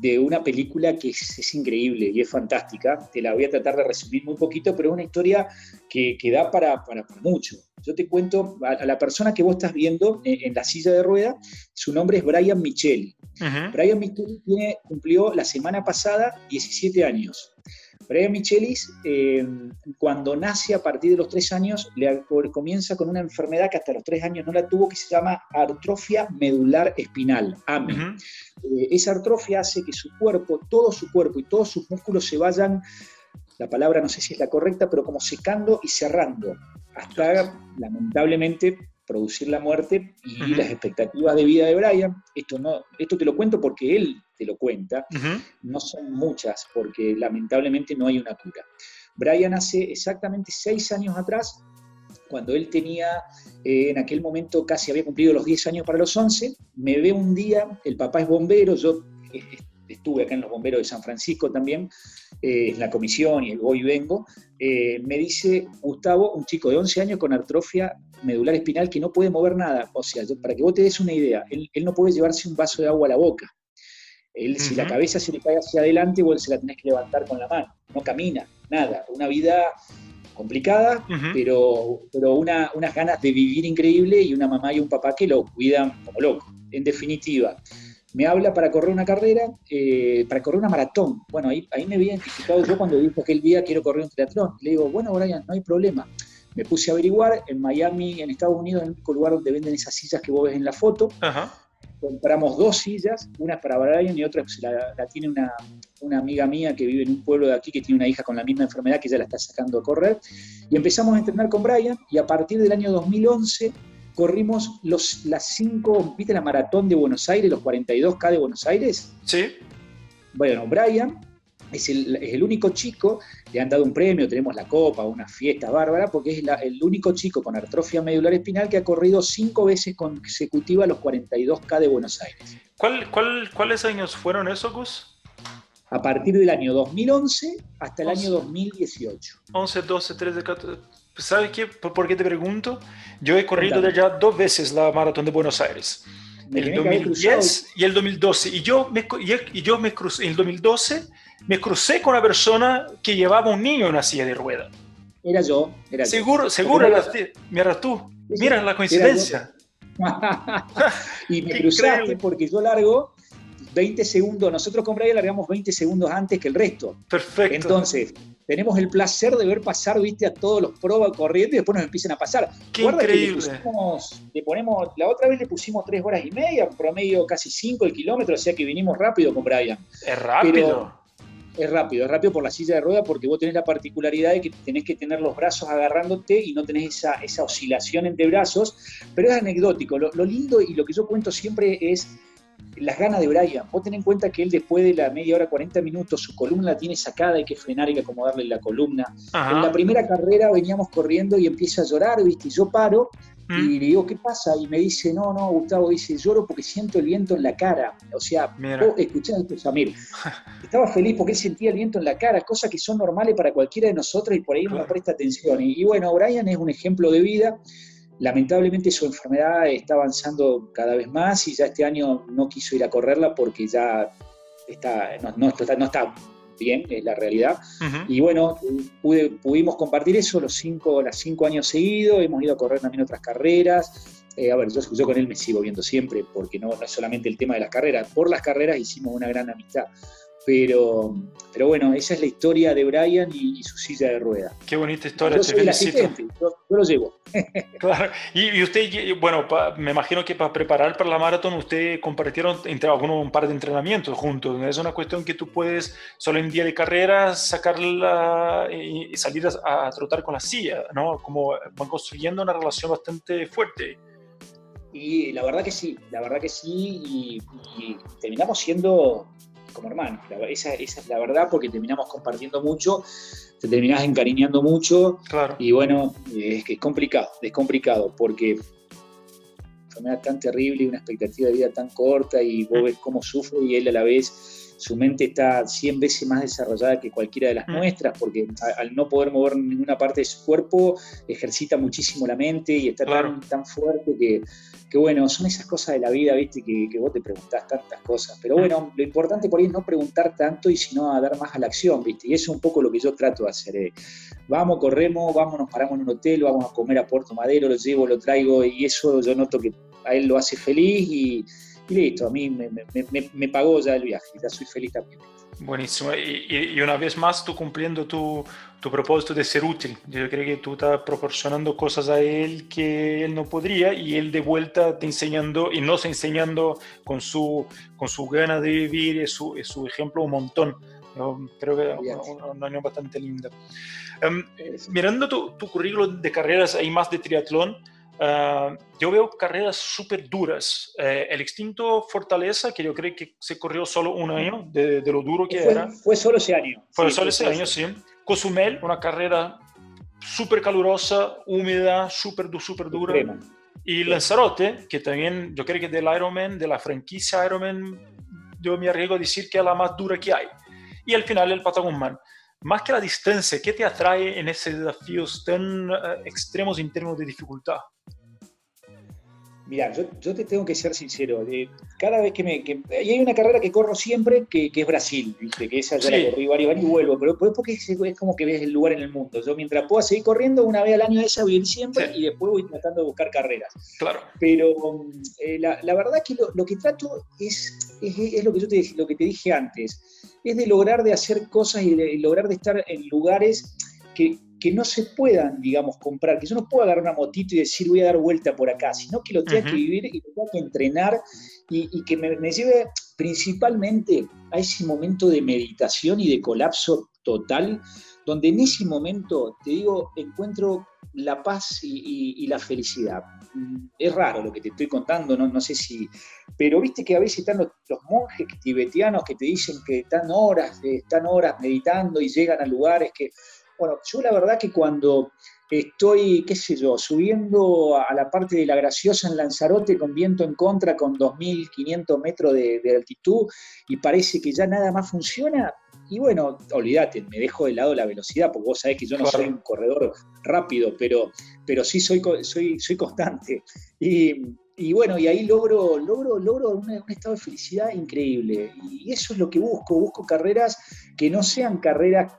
de una película que es, increíble y es fantástica. Te la voy a tratar de resumir muy poquito, pero es una historia que, que da para, para, mucho. Yo te cuento, a, la persona que vos estás viendo en, la silla de rueda, su nombre es Brian Micheli. Brian Micheli tiene, cumplió la semana pasada 17 años. Brian Michelis, eh, cuando nace a partir de los tres años, le, comienza con una enfermedad que hasta los tres años no la tuvo, que se llama artrofia medular espinal, AME. Eh, esa artrofia hace que su cuerpo, todo su cuerpo y todos sus músculos se vayan, la palabra no sé si es la correcta, pero como secando y cerrando, hasta lamentablemente producir la muerte y las expectativas de vida de Brian. Esto, no, esto te lo cuento porque él te lo cuenta, no son muchas porque lamentablemente no hay una cura. Brian hace exactamente seis años atrás, cuando él tenía, eh, en aquel momento casi había cumplido los 10 años para los 11, me ve un día, el papá es bombero, yo eh, estuve acá en los bomberos de San Francisco también, eh, en la comisión y el voy y vengo, me dice Gustavo, un chico de 11 años con artrofia medular espinal que no puede mover nada. O sea, para que vos te des una idea, él, no puede llevarse un vaso de agua a la boca. Él, si la cabeza se le cae hacia adelante, vos se la tenés que levantar con la mano. No camina, nada. Una vida complicada, pero, pero una, unas ganas de vivir increíble y una mamá y un papá que lo cuidan como loco. En definitiva, me habla para correr una carrera, eh, para correr una maratón. Bueno, ahí, ahí me había identificado yo cuando dijo aquel día quiero correr un triatlón. Le digo, bueno, Brian, no hay problema. Me puse a averiguar, en Miami, en Estados Unidos, es el único lugar donde venden esas sillas que vos ves en la foto. Ajá compramos dos sillas, una para Brian y otra pues, la, tiene una, una, amiga mía que vive en un pueblo de aquí que tiene una hija con la misma enfermedad que ya la está sacando a correr. Y empezamos a entrenar con Brian y a partir del año 2011 corrimos los, las cinco, ¿viste la maratón de Buenos Aires, los 42K de Buenos Aires? Sí. Bueno, Brian es el, único chico, le han dado un premio, tenemos la copa, una fiesta bárbara, porque es el único chico con atrofia medular espinal que ha corrido cinco veces consecutivas los 42K de Buenos Aires. ¿Cuál, cuál, cuáles años fueron esos, Gus? A partir del año 2011 hasta el año 2018. 11, 12, 13, 14. ¿Sabes qué? ¿Por, qué te pregunto? Yo he corrido ya dos veces la maratón de Buenos Aires. el 2010 y el 2012. Y yo me, y yo me crucé, en el 2012 me crucé con una persona que llevaba un niño en una silla de rueda. Era yo, era Seguro, seguro, mira tú, mira la coincidencia. y me cruzaste porque yo largo 20 segundos, nosotros con Brian largamos 20 segundos antes que el resto. Perfecto. Entonces, tenemos el placer de ver pasar, viste, a todos los pruebas corriendo y después nos empiezan a pasar. Qué increíble. le, ponemos, la otra vez le pusimos 3 horas y media, promedio casi 5 el kilómetro, o sea que vinimos rápido con Brian. Es rápido. Es rápido, es rápido por la silla de rueda porque vos tenés la particularidad de que tenés que tener los brazos agarrándote y no tenés esa, esa oscilación entre brazos, pero es anecdótico. lo lindo y lo que yo cuento siempre es las ganas de Brian. Vos ten en cuenta que él después de la media hora, 40 minutos, su columna la tiene sacada, hay que frenar, hay que acomodarle la columna. En la primera carrera veníamos corriendo y empieza a llorar, ¿viste? Y yo paro y le digo, ¿qué pasa? Y me dice, no, no, Gustavo, dice, lloro porque siento el viento en la cara. O sea, vos escuchá esto, Samir. Estaba feliz porque él sentía el viento en la cara, cosas que son normales para cualquiera de nosotros y por ahí no presta atención. Y, y bueno, Brian es un ejemplo de vida Lamentablemente su enfermedad está avanzando cada vez más y ya este año no quiso ir a correrla porque ya está, no, está, bien, es la realidad. Y bueno, pudimos compartir eso los cinco, los cinco años seguidos, hemos ido a correr también otras carreras. Eh, a ver, yo, yo, con él me sigo viendo siempre, porque no, no es solamente el tema de las carreras, por las carreras hicimos una gran amistad. Pero, pero bueno, esa es la historia de Brian y, su silla de rueda. Qué bonita historia, yo soy el asistente, yo, lo llevo. claro, y, usted, bueno, me imagino que para preparar para la maratón usted compartieron entre algunos un par de entrenamientos juntos. Es una cuestión que tú puedes solo en día de carrera sacarla y, salir a, trotar con la silla, ¿no? Como van construyendo una relación bastante fuerte. Y la verdad que sí, la verdad que sí, y, y terminamos siendo como hermanos. esa, es la verdad, porque terminamos compartiendo mucho, te terminás encariñando mucho. Y bueno, es que es complicado, es complicado, porque una enfermedad tan terrible y una expectativa de vida tan corta, y vos ves cómo sufre y él a la vez su mente está 100 veces más desarrollada que cualquiera de las mm. nuestras, porque al no poder mover ninguna parte de su cuerpo, ejercita muchísimo la mente y está tan, tan fuerte que, que, bueno, son esas cosas de la vida, viste, que, que, vos te preguntás tantas cosas. Pero bueno, lo importante por ahí es no preguntar tanto y sino a dar más a la acción, viste, y eso es un poco lo que yo trato de hacer. Eh. Vamos, corremos, vamos, nos paramos en un hotel, vamos a comer a Puerto Madero, lo llevo, lo traigo, y eso yo noto que a él lo hace feliz y y listo, a mí me, pagó ya el viaje, ya soy feliz también. Buenísimo. Y, una vez más, tú cumpliendo tu, tu, propósito de ser útil. Yo creo que tú estás proporcionando cosas a él que él no podría y él de vuelta te enseñando y nos enseñando con su, con su gana de vivir y su, su ejemplo un montón. Yo creo que es un, año bastante lindo. Em, mirando tu, tu currículum de carreras, hay más de triatlón. Ah, yo veo carreras súper duras. Eh, el extinto Fortaleza, que yo creo que se corrió solo un año de, lo duro que fue, era. Fue solo ese año. Fue solo ese año, sí. Cozumel, una carrera súper calurosa, húmeda, súper super dura. Y Lanzarote, que también yo creo que del Ironman, de la franquicia Ironman, yo me arriesgo a decir que es la más dura que hay. Y al final el Patagonman más que la distancia, ¿qué te atrae en esos desafíos tan eh, extremos en términos de dificultad? Mira, yo, te tengo que ser sincero. cada vez que me. y hay una carrera que corro siempre que, es Brasil, ¿viste? que esa ya la corrí varios y vuelvo, pero, es porque es, como que ves el lugar en el mundo. Yo, mientras pueda seguir corriendo, una vez al año esa voy a ir siempre y después voy tratando de buscar carreras. Claro. Pero eh, la, verdad que lo, que trato es, es, lo, que yo te, lo que te dije antes: es de lograr de hacer cosas y de lograr de estar en lugares que que no se puedan, digamos, comprar, que yo no pueda agarrar una motito y decir voy a dar vuelta por acá, sino que lo tenga que vivir y lo tenga que entrenar y, que me, lleve principalmente a ese momento de meditación y de colapso total, donde en ese momento, te digo, encuentro la paz y, la felicidad. es raro lo que te estoy contando, no, no sé si, pero viste que a veces están los, monjes tibetianos que te dicen que están horas, están horas meditando y llegan a lugares que, bueno, yo la verdad que cuando estoy, qué sé yo, subiendo a la parte de la Graciosa en Lanzarote con viento en contra, con 2.500 metros de, de altitud, y parece que ya nada más funciona, y bueno, olvídate, me dejo de lado la velocidad, porque vos sabés que yo no soy un corredor rápido, pero, pero sí soy, soy, soy constante. Y, bueno, y ahí logro, logro, logro un, estado de felicidad increíble. Y eso es lo que busco, busco carreras que no sean carreras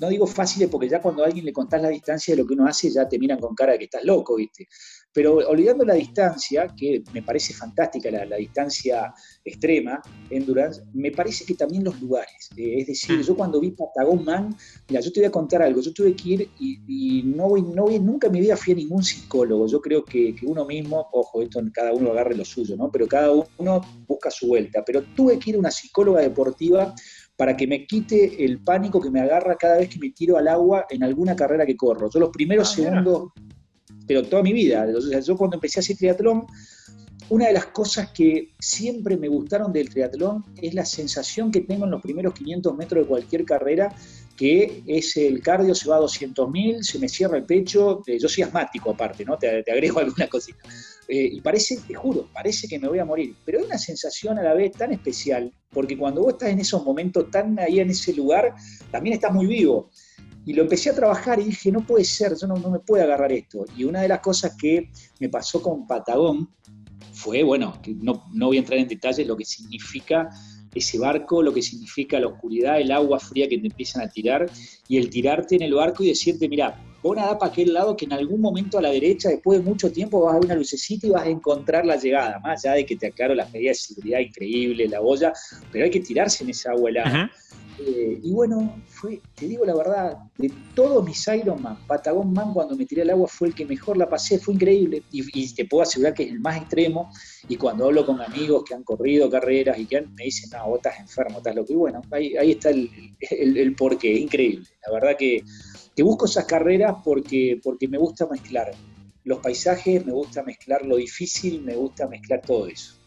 no digo fáciles porque ya cuando a alguien le contás la distancia de lo que uno hace ya te miran con cara de que estás loco, ¿viste? Pero olvidando la distancia, que me parece fantástica la, distancia extrema, endurance, me parece que también los lugares. Eh, es decir, mm. yo cuando vi Patagón Man, mira, yo te voy a contar algo, yo tuve que ir y, no, voy, no voy, nunca en mi vida fui a ningún psicólogo. Yo creo que, que, uno mismo, ojo, esto cada uno agarre lo suyo, ¿no? Pero cada uno busca su vuelta. Pero tuve que ir a una psicóloga deportiva para que me quite el pánico que me agarra cada vez que me tiro al agua en alguna carrera que corro. Yo los primeros ah, segundos, pero toda mi vida, yo cuando empecé a hacer triatlón, una de las cosas que siempre me gustaron del triatlón es la sensación que tengo en los primeros 500 metros de cualquier carrera, que es el cardio, se va a 200.000, se me cierra el pecho, eh, yo soy asmático aparte, ¿no? Te, te agrego alguna cosita. Eh, y parece, te juro, parece que me voy a morir, pero hay una sensación a la vez tan especial, porque cuando vos estás en esos momentos tan ahí en ese lugar, también estás muy vivo. Y lo empecé a trabajar y dije, no puede ser, yo no, me puedo agarrar esto. Y una de las cosas que me pasó con Patagón fue, bueno, que no, no voy a entrar en detalles, lo que significa ese barco, lo que significa la oscuridad, el agua fría que te empiezan a tirar y el tirarte en el barco y decirte, mira, vos nada para aquel lado que en algún momento a la derecha, después de mucho tiempo, vas a ver una lucecita y vas a encontrar la llegada, más allá de que te aclaro las medidas de seguridad increíble, la boya, pero hay que tirarse en esa agua helada. Eh, y bueno, fue, te digo la verdad, de todos mis Ironman, Patagón Man cuando me tiré al agua fue el que mejor la pasé, fue increíble. Y, te puedo asegurar que es el más extremo. Y cuando hablo con amigos que han corrido carreras y que me dicen, no, vos estás enfermo, estás loco. Y bueno, ahí, ahí está el, el, el porqué, increíble. La verdad que que busco esas carreras porque, porque me gusta mezclar los paisajes, me gusta mezclar lo difícil, me gusta mezclar todo eso.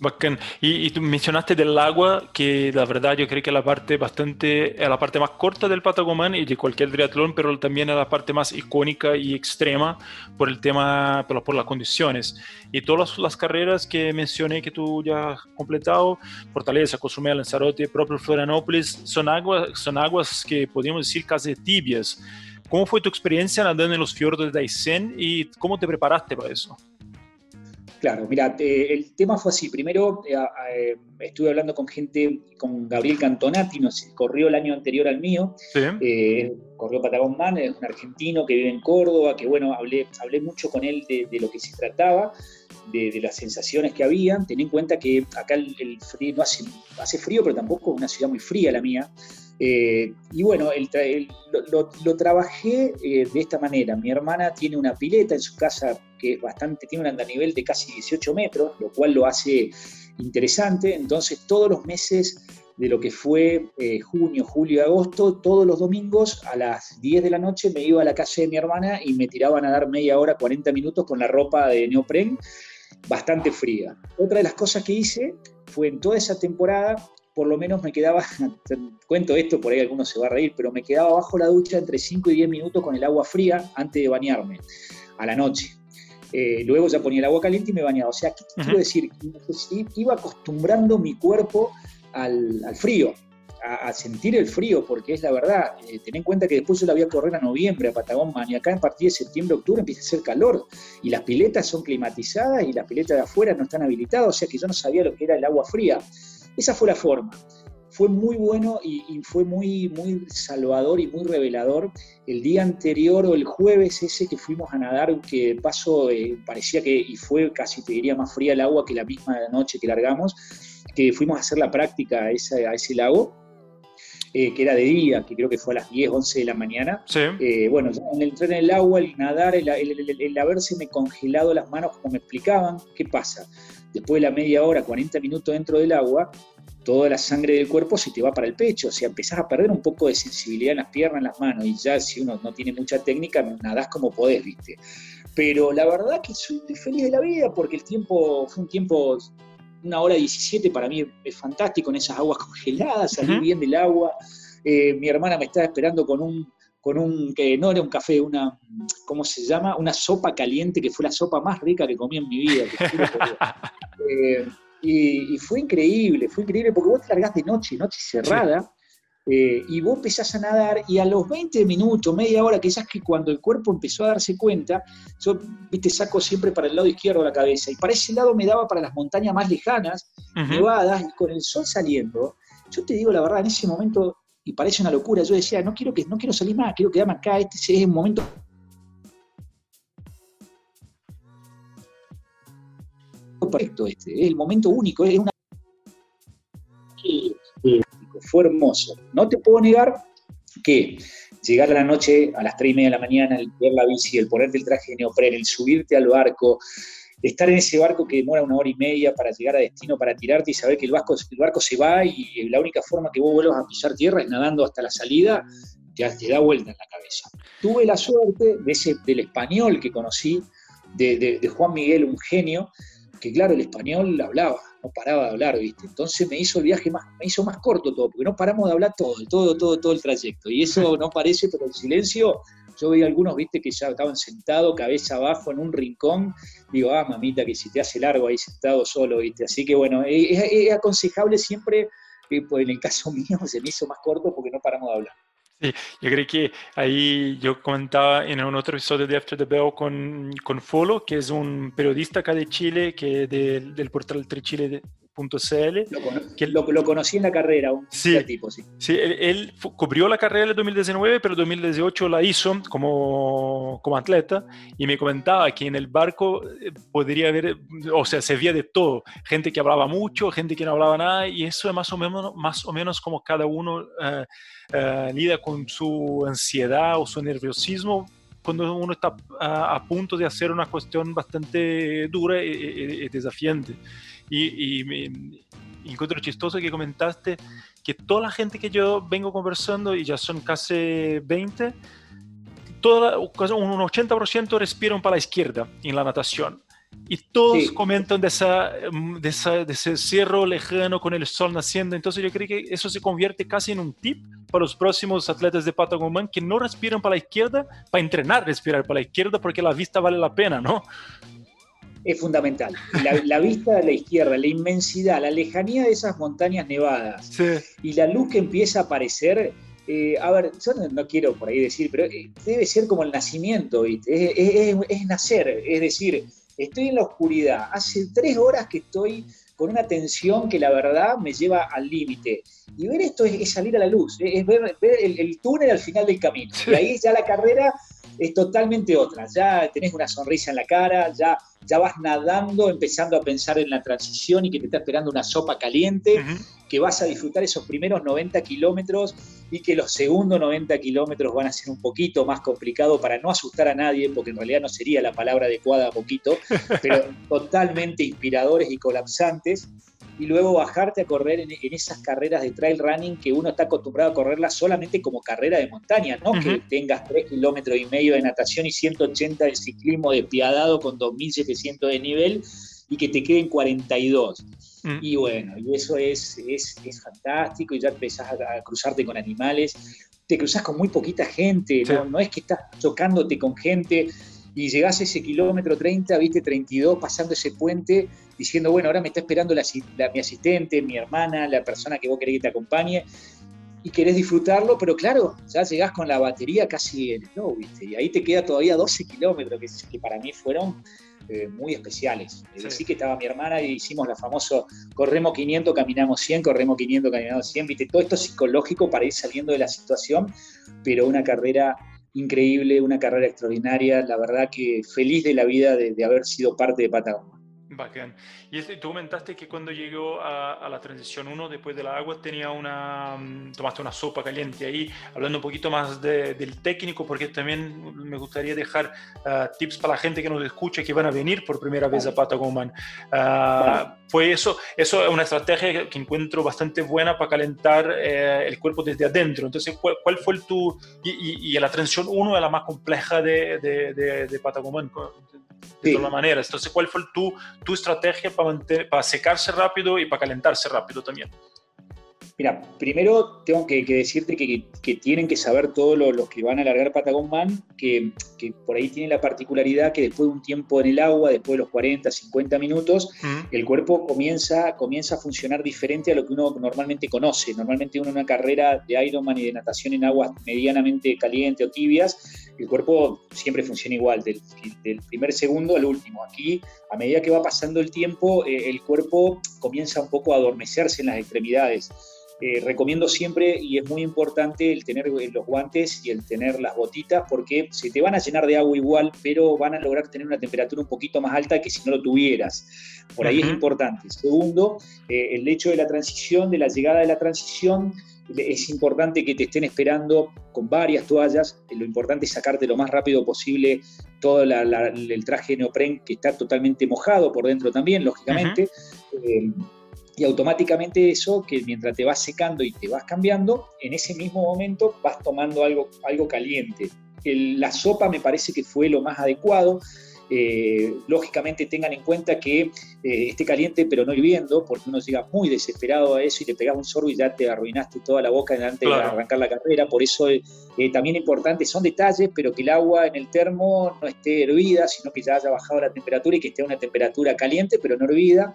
Bacán. Y, y, tú mencionaste del agua, que la verdad yo creo que la parte bastante, es la parte más corta del Patagomán y de cualquier triatlón, pero también es la parte más icónica y extrema por el tema, por, por las condiciones. Y todas las, carreras que mencioné que tú ya has completado, Fortaleza, Cozumel, Lanzarote, propio Florianópolis, son aguas, son aguas que podríamos decir casi tibias. ¿Cómo fue tu experiencia nadando en los fiordos de Daisen y cómo te preparaste para eso? Claro, mira, el tema fue así. Primero eh, eh, estuve hablando con gente, con Gabriel Cantonati, nos corrió el año anterior al mío, eh, corrió Patagón Man, es un argentino que vive en Córdoba, que bueno, hablé, hablé mucho con él de, lo que se trataba, de, las sensaciones que había. Ten en cuenta que acá el, frío no hace, hace frío, pero tampoco es una ciudad muy fría la mía. Eh, y bueno, lo, trabajé eh, de esta manera. Mi hermana tiene una pileta en su casa que bastante, tiene un andanivel de casi 18 metros, lo cual lo hace interesante. Entonces, todos los meses de lo que fue eh, junio, julio agosto, todos los domingos a las 10 de la noche me iba a la casa de mi hermana y me tiraban a dar media hora, 40 minutos con la ropa de neopren bastante fría. Otra de las cosas que hice fue en toda esa temporada por lo menos me quedaba, cuento esto, por ahí alguno se va a reír, pero me quedaba bajo la ducha entre 5 y 10 minutos con el agua fría antes de bañarme, a la noche. Eh, luego ya ponía el agua caliente y me bañaba. O sea, ¿qué quiero decir? Iba acostumbrando mi cuerpo al, frío, a, sentir el frío, porque es la verdad. Eh, ten en cuenta que después yo la voy a correr a noviembre a Patagón y acá a partir de septiembre, octubre empieza a hacer calor y las piletas son climatizadas y las piletas de afuera no están habilitadas, o sea que yo no sabía lo que era el agua fría. Esa fue la forma. Fue muy bueno y, fue muy, muy salvador y muy revelador. El día anterior o el jueves ese que fuimos a nadar, que paso eh, parecía que, y fue casi te diría más fría el agua que la misma noche que largamos, que fuimos a hacer la práctica a, ese lago. Eh, que era de día, que creo que fue a las 10, 11 de la mañana. Eh, bueno, el entrar en el agua, el nadar, el, el, haberse me congelado las manos, como me explicaban, ¿qué pasa? Después de la media hora, 40 minutos dentro del agua, toda la sangre del cuerpo se te va para el pecho, o sea, empezás a perder un poco de sensibilidad en las piernas, en las manos, y ya si uno no tiene mucha técnica, nadás como podés, ¿viste? pero la verdad que soy feliz de la vida porque el tiempo fue un tiempo, una hora 17 para mí es fantástico en esas aguas congeladas, salí bien del agua. Eh, mi hermana me estaba esperando con un, con un, que no era un café, una, ¿cómo se llama? Una sopa caliente que fue la sopa más rica que comí en mi vida. Eh, y, fue increíble, fue increíble porque vos te largás de noche, noche cerrada, eh, y vos empezás a nadar y a los 20 minutos, media hora, quizás que cuando el cuerpo empezó a darse cuenta, yo viste, saco siempre para el lado izquierdo la cabeza y para ese lado me daba para las montañas más lejanas, nevadas, y con el sol saliendo, yo te digo la verdad, en ese momento, y parece una locura, yo decía, no quiero, que, no quiero salir más, quiero quedarme acá, este es el momento. Perfecto este, es el momento único, es una fue hermoso. No te puedo negar que llegar a la noche a las 3 y media de la mañana, el ver la bici, el ponerte el traje de neopren, el subirte al barco, estar en ese barco que demora una hora y media para llegar a destino, para tirarte y saber que el barco, el barco se va y la única forma que vos vuelvas a pisar tierra es nadando hasta la salida, te, te da vuelta en la cabeza. Tuve la suerte de ese, del español que conocí, de, de Juan Miguel, un genio, que claro, el español hablaba, no paraba de hablar, ¿viste? Entonces me hizo el viaje más, me hizo más corto todo, porque no paramos de hablar todo, todo, todo, todo el trayecto. Y eso no parece, pero el silencio, yo veía algunos, ¿viste? Que ya estaban sentados, cabeza abajo, en un rincón. Digo, ah, mamita, que si te hace largo ahí sentado solo, ¿viste? Así que bueno, es, aconsejable siempre, eh, pues en el caso mío se me hizo más corto porque no paramos de hablar. Sí, yo creo que ahí yo comentaba en un otro episodio de After the Bell con, con Folo, que es un periodista acá de Chile, que del portal Trichile lo, que lo, lo, conocí en la carrera, un sí, tipo, sí. Sí, él, cubrió la carrera en 2019, pero 2018 la hizo como, como atleta y me comentaba que en el barco eh, podría haber, o sea, se veía de todo, gente que hablaba mucho, gente que no hablaba nada y eso es más o menos, más o menos como cada uno uh, uh, lida con su ansiedad o su nerviosismo cuando uno está a, a, punto de hacer una cuestión bastante dura y, y desafiante. Y, me, encuentro chistoso que comentaste que toda la gente que yo vengo conversando, y ya son casi 20, toda, un 80% respiran para la izquierda en la natación. Y todos comentan de, esa, de, esa, de, ese cerro lejano con el sol naciendo. Entonces yo creo que eso se convierte casi en un tip para los próximos atletas de Patagonia que no respiran para la izquierda, para entrenar respirar para la izquierda porque la vista vale la pena, ¿no? es fundamental. La, vista a la izquierda, la inmensidad, la lejanía de esas montañas nevadas y la luz que empieza a aparecer. Eh, a ver, yo no, quiero por ahí decir, pero eh, debe ser como el nacimiento, Es, es, nacer, es decir, estoy en la oscuridad, hace tres horas que estoy con una tensión que la verdad me lleva al límite. Y ver esto es, salir a la luz, es ver, el, túnel al final del camino. Y ahí ya la carrera es totalmente otra. Ya tenés una sonrisa en la cara, ya, ya vas nadando, empezando a pensar en la transición y que te está esperando una sopa caliente, que vas a disfrutar esos primeros 90 kilómetros y que los segundos 90 kilómetros van a ser un poquito más complicados para no asustar a nadie, porque en realidad no sería la palabra adecuada poquito, pero totalmente inspiradores y colapsantes y luego bajarte a correr en, esas carreras de trail running que uno está acostumbrado a correrlas solamente como carrera de montaña, no que tengas 3 kilómetros y medio de natación y 180 de ciclismo despiadado con 2.700 de nivel y que te queden 42. Mm. Y bueno, y eso es, es, es, fantástico y ya empezás a, cruzarte con animales, te cruzas con muy poquita gente, ¿no? no es que estás chocándote con gente y llegás a ese kilómetro 30, viste 32, pasando ese puente, diciendo, bueno, ahora me está esperando la, mi asistente, mi hermana, la persona que vos querés que te acompañe, y querés disfrutarlo, pero claro, ya llegás con la batería casi en el ¿viste? Y ahí te queda todavía 12 kilómetros, que, que para mí fueron eh, muy especiales. Es decir, que estaba mi hermana y hicimos la famoso corremos 500, caminamos 100, corremos 500, caminamos 100, ¿viste? Todo esto psicológico para ir saliendo de la situación, pero una carrera increíble, una carrera extraordinaria, la verdad que feliz de la vida de, haber sido parte de Patagonia. Bacán. Y este, tú comentaste que cuando llegó a, la transición 1, después de la agua, tenía una, mm, tomaste una sopa caliente ahí, hablando un poquito más del técnico, porque también me gustaría dejar ah, tips para la gente que nos escucha, que van a venir por primera vez a Patagoman. Uh, Fue eso, eso es una estrategia que encuentro bastante buena para calentar eh, el cuerpo desde adentro. Entonces, ¿cuál, fue el tu, y, y, la transición 1 es la más compleja de, de, de, de de todas maneras. Entonces, ¿cuál fue tu, tu estrategia para, para secarse rápido y para calentarse rápido también? Mira, primero tengo que, decirte que, tienen que saber todos los que van a largar Patagon Man, que, por ahí tiene la particularidad que después de un tiempo en el agua, después de los 40, 50 minutos, el cuerpo comienza, comienza a funcionar diferente a lo que uno normalmente conoce. Normalmente uno en una carrera de Ironman y de natación en aguas medianamente calientes o tibias, el cuerpo siempre funciona igual, del, primer segundo al último. Aquí, a medida que va pasando el tiempo, eh, el cuerpo comienza un poco a adormecerse en las extremidades. Eh, recomiendo siempre, y es muy importante, el tener los guantes y el tener las botitas, porque se te van a llenar de agua igual, pero van a lograr tener una temperatura un poquito más alta que si no lo tuvieras. Por ahí es importante. Segundo, eh, el hecho de la transición, de la llegada de la transición, es importante que te estén esperando con varias toallas. Lo importante es sacarte lo más rápido posible todo el traje neopren que está totalmente mojado por dentro también, lógicamente y automáticamente eso, que mientras te vas secando y te vas cambiando, en ese mismo momento vas tomando algo, algo caliente. la sopa me parece que fue lo más adecuado. Eh, lógicamente tengan en cuenta que eh, esté caliente pero no hirviendo, porque uno llega muy desesperado a eso y te pegas un sorbo y ya te arruinaste toda la boca antes de arrancar la carrera. Por eso eh, también importante, son detalles, pero que el agua en el termo no esté hervida, sino que ya haya bajado la temperatura y que esté a una temperatura caliente pero no hervida.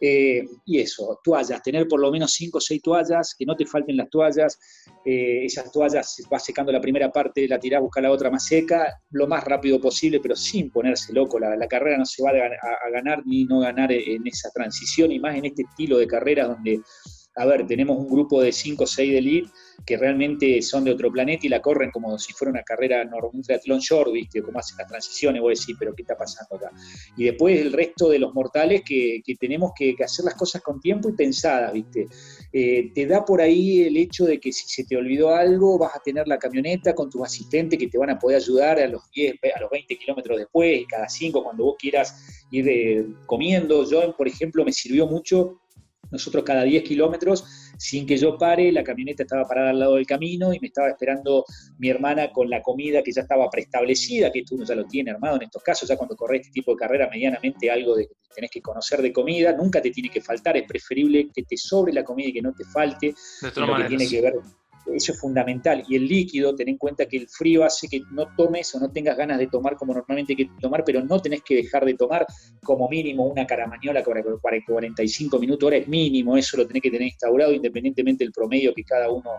Eh, y eso, toallas, tener por lo menos 5 o 6 toallas, que no te falten las toallas. Eh, esas toallas va secando la primera parte, la tirás, busca la otra más seca, lo más rápido posible, pero sin ponerse loco. La, carrera no se va a, a, ganar ni no ganar en esa transición, y más en este estilo de carrera donde a ver, tenemos un grupo de 5 o 6 de elite que realmente son de otro planeta y la corren como si fuera una carrera, un triatlón short, ¿viste? Como hacen las transiciones, voy a decir, pero ¿qué está pasando acá? Y después el resto de los mortales que, tenemos que, hacer las cosas con tiempo y pensadas, ¿viste? Eh, te da por ahí el hecho de que si se te olvidó algo, vas a tener la camioneta con tus asistentes que te van a poder ayudar a los 10, a los 20 kilómetros después, cada 5, cuando vos quieras ir eh, comiendo. Yo, por ejemplo, me sirvió mucho nosotros cada 10 kilómetros, sin que yo pare, la camioneta estaba parada al lado del camino y me estaba esperando mi hermana con la comida que ya estaba preestablecida, que esto uno ya lo tiene armado en estos casos, ya cuando corres este tipo de carrera medianamente algo de tenés que conocer de comida, nunca te tiene que faltar, es preferible que te sobre la comida y que no te falte, lo que tiene que ver eso es fundamental. Y el líquido, ten en cuenta que el frío hace que no tomes o no tengas ganas de tomar como normalmente hay que tomar, pero no tenés que dejar de tomar como mínimo una caramañola para 45 minutos, hora es mínimo, eso lo tenés que tener instaurado independientemente del promedio que cada uno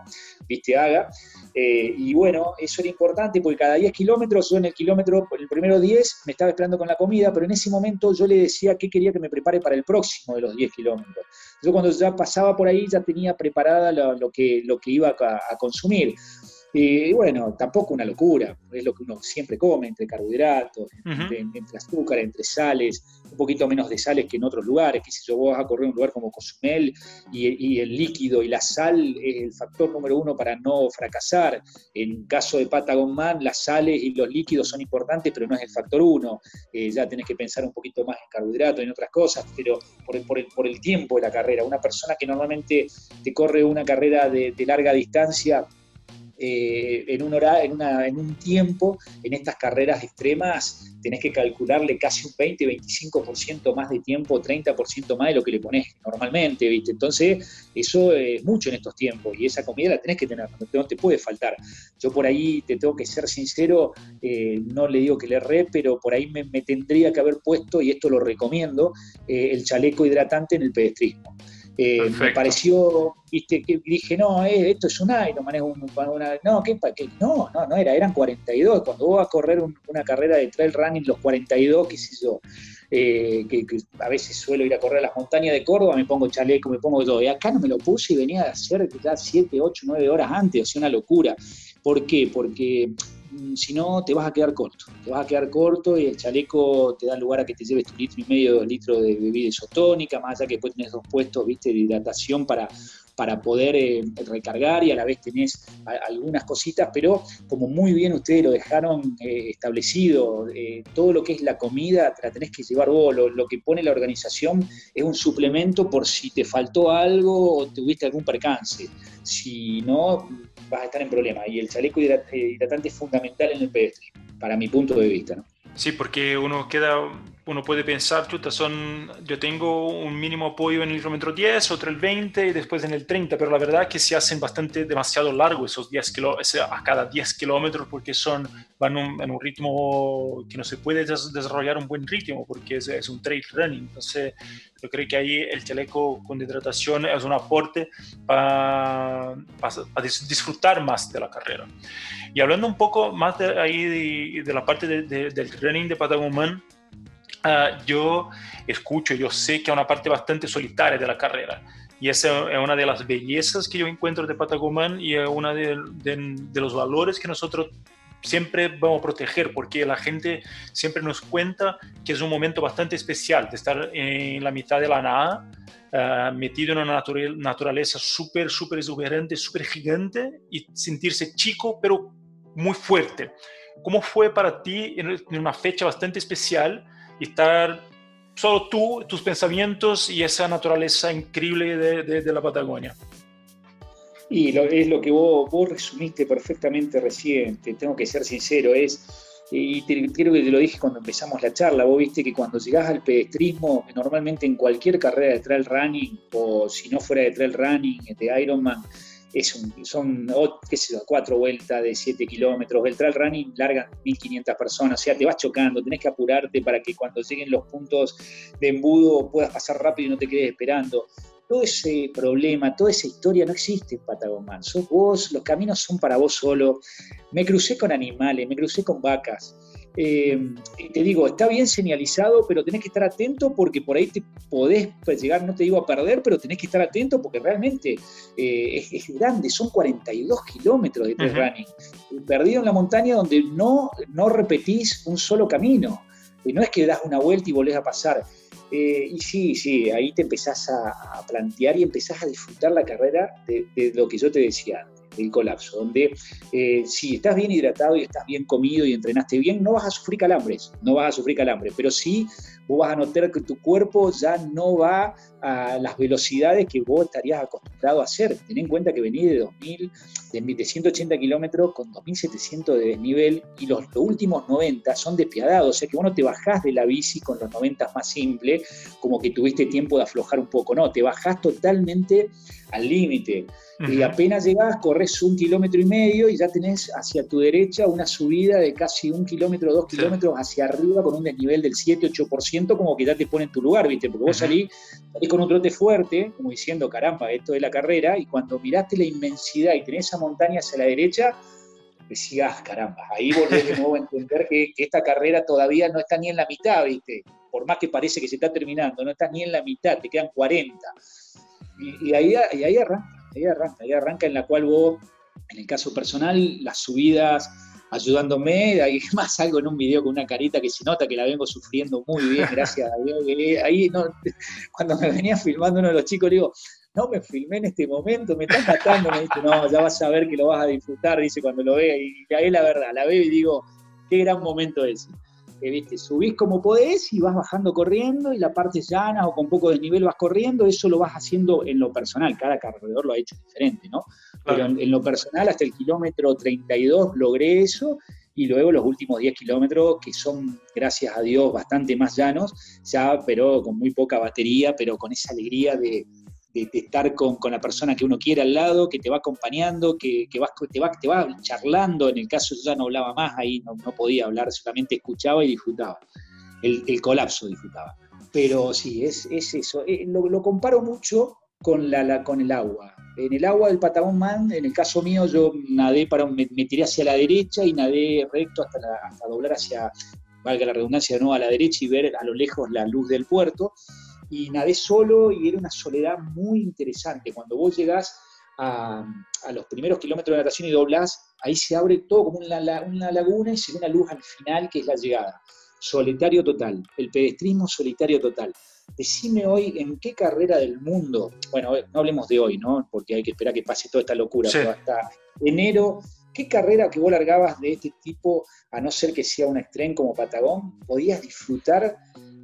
viste haga. Eh, y bueno, eso era importante porque cada 10 kilómetros, yo en el kilómetro, el primero 10 me estaba esperando con la comida, pero en ese momento yo le decía que quería que me prepare para el próximo de los 10 kilómetros. Yo cuando ya pasaba por ahí ya tenía preparada lo, que, lo que iba a consumir. Y bueno, tampoco una locura, es lo que uno siempre come, entre carbohidratos, entre, azúcar, entre sales, un poquito menos de sales que en otros lugares, que si yo vos vas a correr un lugar como Cozumel y, el líquido y la sal es el factor número uno para no fracasar. En caso de Patagon Man, las sales y los líquidos son importantes, pero no es el factor uno. Eh, ya tenés que pensar un poquito más en carbohidratos y en otras cosas, pero por el, por el, tiempo de la carrera. Una persona que normalmente te corre una carrera de larga distancia, eh, en, un hora, en, una, en un tiempo, en estas carreras extremas, tenés que calcularle casi un 20-25% más de tiempo, 30% más de lo que le pones normalmente, ¿viste? Entonces, eso es mucho en estos tiempos y esa comida la tenés que tener, no te, puede faltar. Yo por ahí te tengo que ser sincero, eh, no le digo que le erré, pero por ahí me, tendría que haber puesto, y esto lo recomiendo, eh, el chaleco hidratante en el pedestrismo. Eh, me pareció, viste, que dije, no, eh, esto es un Ironman, es un, una, no, ¿qué, qué, no, no, no era, eran 42. Cuando vos vas a correr una carrera de trail running, los 42, qué sé yo, eh, que, a veces suelo ir a correr a las montañas de Córdoba, me pongo chaleco, me pongo todo. Y acá no me lo puse y venía a hacer ya 7, 8, 9 horas antes, o sea, una locura. ¿Por qué? Porque si no te vas a quedar corto. Te vas a quedar corto y el chaleco te da lugar a que te lleves tu litro y medio, dos litros de bebida isotónica, más allá que después tenés dos puestos ¿viste? de hidratación para, para poder eh, recargar y a la vez tenés algunas cositas, pero como muy bien ustedes lo dejaron eh, establecido, eh, todo lo que es la comida te la tenés que llevar vos, lo, que pone la organización es un suplemento por si te faltó algo o tuviste algún percance, si no vas a estar en problema y el chaleco hidratante es fundamental en el pedestre, para mi punto de vista. ¿no? Sí, porque uno queda, uno puede pensar, chuta, son, yo tengo un mínimo apoyo en el kilómetro 10, otro el 20 y después en el 30, pero la verdad es que se hacen bastante demasiado largos esos 10 kilómetros, a cada 10 kilómetros porque son, van en un ritmo que no se puede desarrollar un buen ritmo porque es, es un trail running. Entonces, yo creo que ahí el chaleco con hidratación es un aporte para, disfrutar más de la carrera. Y hablando un poco más de, ahí de, la parte del running de Patagoman, uh, yo escucho, yo sé que hay una parte bastante solitaria de la carrera. Y esa es una de las bellezas que yo encuentro de Patagoman y es uno de, de, los valores que nosotros siempre vamos a proteger, porque la gente siempre nos cuenta que es un momento bastante especial de estar en la mitad de la nada, uh, metido en una naturaleza súper, súper exuberante, súper gigante y sentirse chico, pero muy fuerte. ¿Cómo fue para ti en una fecha bastante especial estar solo tú, tus pensamientos y esa naturaleza increíble de, la Patagonia? Y es lo que vos, vos, resumiste perfectamente recién, tengo que ser sincero, es, y creo que te lo dije cuando empezamos la charla, vos viste que cuando llegás al pedestrismo, normalmente en cualquier carrera de trail running, o si no fuera de trail running, de Ironman, son qué sé cuatro vueltas de 7 kilómetros. El trail running larga 1.500 personas, o sea, te vas chocando, tenés que apurarte para que cuando lleguen los puntos de embudo puedas pasar rápido y no te quedes esperando. Todo ese problema, toda esa historia no existe en Patagoman. Sos vos, los caminos son para vos solo. Me crucé con animales, me crucé con vacas eh, te digo, está bien señalizado, pero tenés que estar atento porque por ahí te podés pues, llegar, no te digo a perder, pero tenés que estar atento porque realmente eh, es, grande, son 42 kilómetros de running, perdido en la montaña donde no, no repetís un solo camino, y no es que das una vuelta y volvés a pasar. Eh, y sí, sí, ahí te empezás a, plantear y empezás a disfrutar la carrera de, de lo que yo te decía del colapso, donde eh, si estás bien hidratado y estás bien comido y entrenaste bien, no vas a sufrir calambres, no vas a sufrir calambres, pero sí vos vas a notar que tu cuerpo ya no va a las velocidades que vos estarías acostumbrado a hacer. Ten en cuenta que venís de 2000, de, 180 kilómetros con 2700 de desnivel y los, últimos 90 son despiadados, o sea que vos no te bajás de la bici con los 90 más simples, como que tuviste tiempo de aflojar un poco, no, te bajás totalmente al límite. Y apenas llegás, corres un kilómetro y medio y ya tenés hacia tu derecha una subida de casi un kilómetro, dos kilómetros hacia arriba con un desnivel del 7-8%, como que ya te pone en tu lugar, ¿viste? Porque vos salís, con un trote fuerte, como diciendo, caramba, esto es la carrera, y cuando miraste la inmensidad y tenés esa montaña hacia la derecha, decías, ah, caramba, ahí volvés de nuevo a entender que, esta carrera todavía no está ni en la mitad, ¿viste? Por más que parece que se está terminando, no está ni en la mitad, te quedan 40. Y, ahí, ahí arranca ahí arranca, ahí arranca en la cual vos, en el caso personal, las subidas ayudándome, ahí más algo en un video con una carita que se nota que la vengo sufriendo muy bien, gracias a Dios. Ahí cuando me venía filmando uno de los chicos, le digo, no me filmé en este momento, me estás matando, me dice, no, ya vas a ver que lo vas a disfrutar, dice cuando lo vea, y ahí la verdad, la veo y digo, qué gran momento ese que ¿viste? subís como podés y vas bajando corriendo y la parte llana o con poco desnivel vas corriendo, eso lo vas haciendo en lo personal, cada corredor lo ha hecho diferente, ¿no? Pero en, lo personal hasta el kilómetro 32 logré eso y luego los últimos 10 kilómetros que son, gracias a Dios, bastante más llanos, ya pero con muy poca batería, pero con esa alegría de, de, estar con, la persona que uno quiere al lado, que te va acompañando, que, que vas, te, va, te va charlando. En el caso yo ya no hablaba más, ahí no, podía hablar, solamente escuchaba y disfrutaba. El, colapso disfrutaba. Pero sí, es, es eso. Eh, lo, comparo mucho con, la, con el agua. En el agua del Patagón Man, en el caso mío, yo nadé para, me, tiré hacia la derecha y nadé recto hasta, hasta doblar hacia, valga la redundancia, no a la derecha y ver a lo lejos la luz del puerto y nadé solo y era una soledad muy interesante. Cuando vos llegás a, los primeros kilómetros de natación y doblás, ahí se abre todo como una, laguna y se ve una luz al final que es la llegada. Solitario total, el pedestrismo solitario total. Decime hoy en qué carrera del mundo, bueno, no hablemos de hoy, ¿no? Porque hay que esperar que pase toda esta locura, pero hasta enero, ¿qué carrera que vos largabas de este tipo, a no ser que sea un estreno como Patagón, podías disfrutar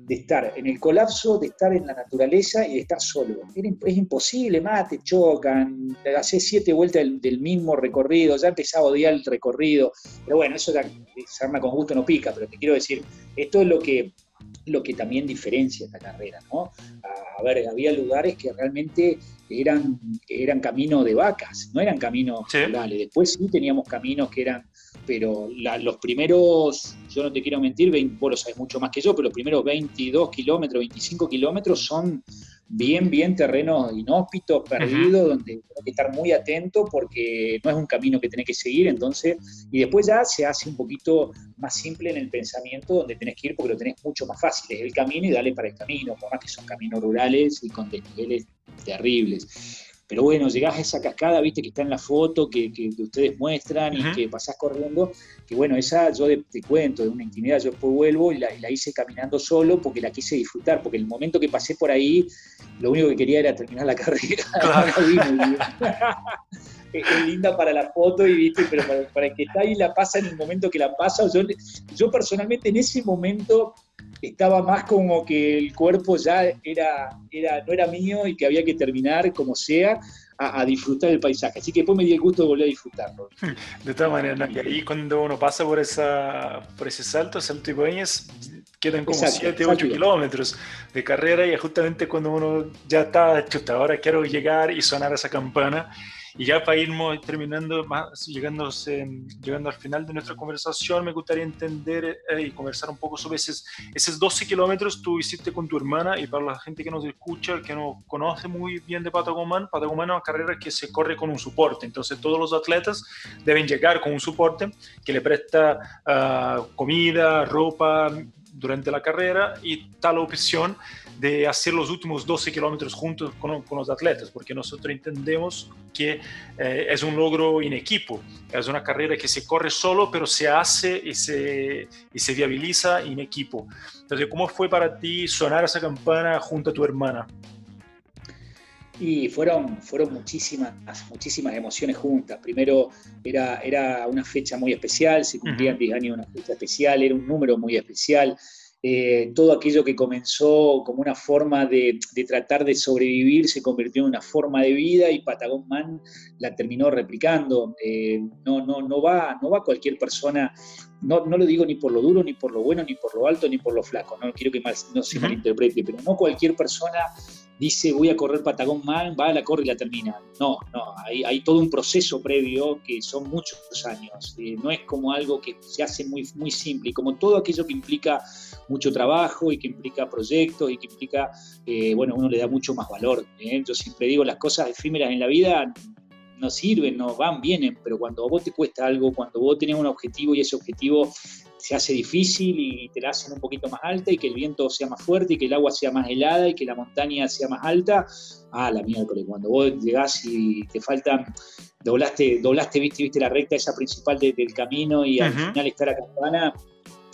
de estar en el colapso, de estar en la naturaleza y de estar solo. Es imposible, más te chocan, te haces siete vueltas del, mismo recorrido, ya empezaba a odiar el recorrido, pero bueno, eso ya, se arma con gusto no pica, pero te quiero decir, esto es lo que, lo que también diferencia esta carrera, ¿no? A, ver, había lugares que realmente eran, eran caminos de vacas, no eran caminos rurales. Después sí teníamos caminos que eran pero los primeros, yo no te quiero mentir, vos lo sabes mucho más que yo, pero los primeros 22 kilómetros, 25 kilómetros son bien, bien terrenos inhóspitos, perdidos, donde hay que estar muy atento porque no es un camino que tenés que seguir, entonces, y después ya se hace un poquito más simple en el pensamiento donde tenés que ir porque lo tenés mucho más fácil, es el camino y dale para el camino, por más que son caminos rurales y con desniveles terribles. Pero bueno, llegás a esa cascada, viste, que está en la foto, que, ustedes muestran y que pasás corriendo, que bueno, esa yo te cuento, de una intimidad, yo después vuelvo y la, hice caminando solo porque la quise disfrutar, porque el momento que pasé por ahí, lo único que quería era terminar la carrera. es linda para la foto, y ¿viste? pero para, el que está ahí la pasa en el momento que la pasa. Yo, yo personalmente en ese momento estaba más como que el cuerpo ya era, era, no era mío y que había que terminar como sea a, disfrutar el paisaje. Así que después me di el gusto de volver a disfrutarlo. De todas maneras, y ahí cuando uno pasa por, esa, por ese salto, Salto Ibáñez, quedan como 7, 8 kilómetros de carrera y justamente cuando uno ya está, chuta, ahora quiero llegar y sonar esa campana y ya para irnos terminando, más, llegando, llegando al final de nuestra conversación, me gustaría entender eh, y conversar un poco sobre esos, esos 12 kilómetros tú hiciste con tu hermana y para la gente que nos escucha, que no conoce muy bien de Patagomán, Patagomán es una carrera que se corre con un soporte, entonces todos los atletas deben llegar con un soporte que le presta ah, comida, ropa durante la carrera y tal opción de hacer los últimos 12 kilómetros juntos con, los atletas, porque nosotros entendemos que eh, es un logro en equipo, es una carrera que se corre solo, pero se hace y se, y se viabiliza en equipo. Entonces, ¿cómo fue para ti sonar esa campana junto a tu hermana? Y fueron, fueron muchísimas, muchísimas emociones juntas. Primero era, era una fecha muy especial, se cumplían 10 años una fecha especial, era un número muy especial. Eh, todo aquello que comenzó como una forma de, tratar de sobrevivir se convirtió en una forma de vida y Patagon Man la terminó replicando. Eh, no, no, no, va, no va cualquier persona, no, no lo digo ni por lo duro, ni por lo bueno, ni por lo alto, ni por lo flaco, no quiero que mal, no se malinterprete, pero no cualquier persona dice voy a correr Patagón mal, va, la corre y la termina. No, no, hay, hay todo un proceso previo que son muchos años. Eh, no es como algo que se hace muy, muy simple. Y como todo aquello que implica mucho trabajo y que implica proyectos y que implica, eh, bueno, uno le da mucho más valor. ¿eh? Yo siempre digo, las cosas efímeras en la vida no sirven, no van, vienen, pero cuando a vos te cuesta algo, cuando vos tenés un objetivo y ese objetivo se hace difícil y te la hacen un poquito más alta y que el viento sea más fuerte y que el agua sea más helada y que la montaña sea más alta, ah, la miércoles, cuando vos llegás y te faltan, doblaste, doblaste viste, viste la recta esa principal del camino y al final está la campana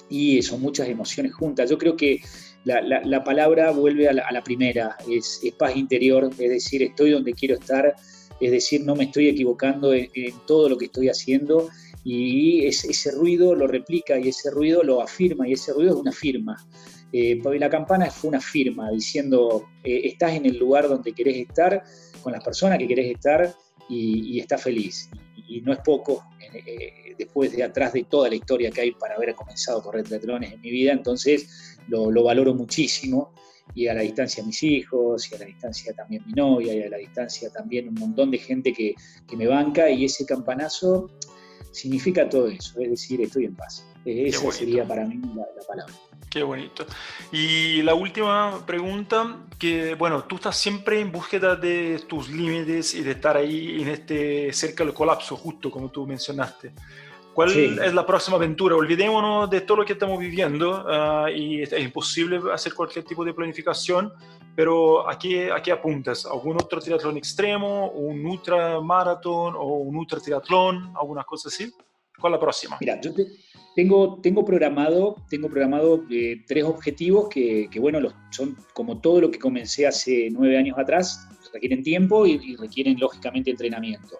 y son muchas emociones juntas. Yo creo que la, palabra vuelve a la, primera, es, paz interior, es decir, estoy donde quiero estar, es decir, no me estoy equivocando en todo lo que estoy haciendo y ese, ruido lo replica y ese ruido lo afirma y ese ruido es una firma. Eh, la campana fue una firma diciendo, eh, estás en el lugar donde querés estar, con las personas que querés estar y, estás feliz. Y, no es poco, eh, después de atrás de toda la historia que hay para haber comenzado a correr triatlones en mi vida, entonces lo, valoro muchísimo y a la distancia mis hijos, y a la distancia también mi novia, y a la distancia también un montón de gente que, que me banca, y ese campanazo significa todo eso, es decir, estoy en paz. Esa sería para mí la, palabra. Qué bonito. Y la última pregunta, que bueno, tú estás siempre en búsqueda de tus límites y de estar ahí en este cerca del colapso, justo como tú mencionaste. ¿Cuál es la próxima aventura? Olvidémonos de todo lo que estamos viviendo ah, y es, imposible hacer cualquier tipo de planificación, pero aquí, aquí apuntas, ¿algún otro triatlón extremo, un ultramaratón o un ultra triatlón, alguna cosa así? ¿Cuál es la próxima? Mira, yo tengo, tengo programado, tengo programado eh, tres objetivos que, que bueno, los, son como todo lo que comencé hace nueve años atrás, requieren tiempo y, requieren lógicamente entrenamiento.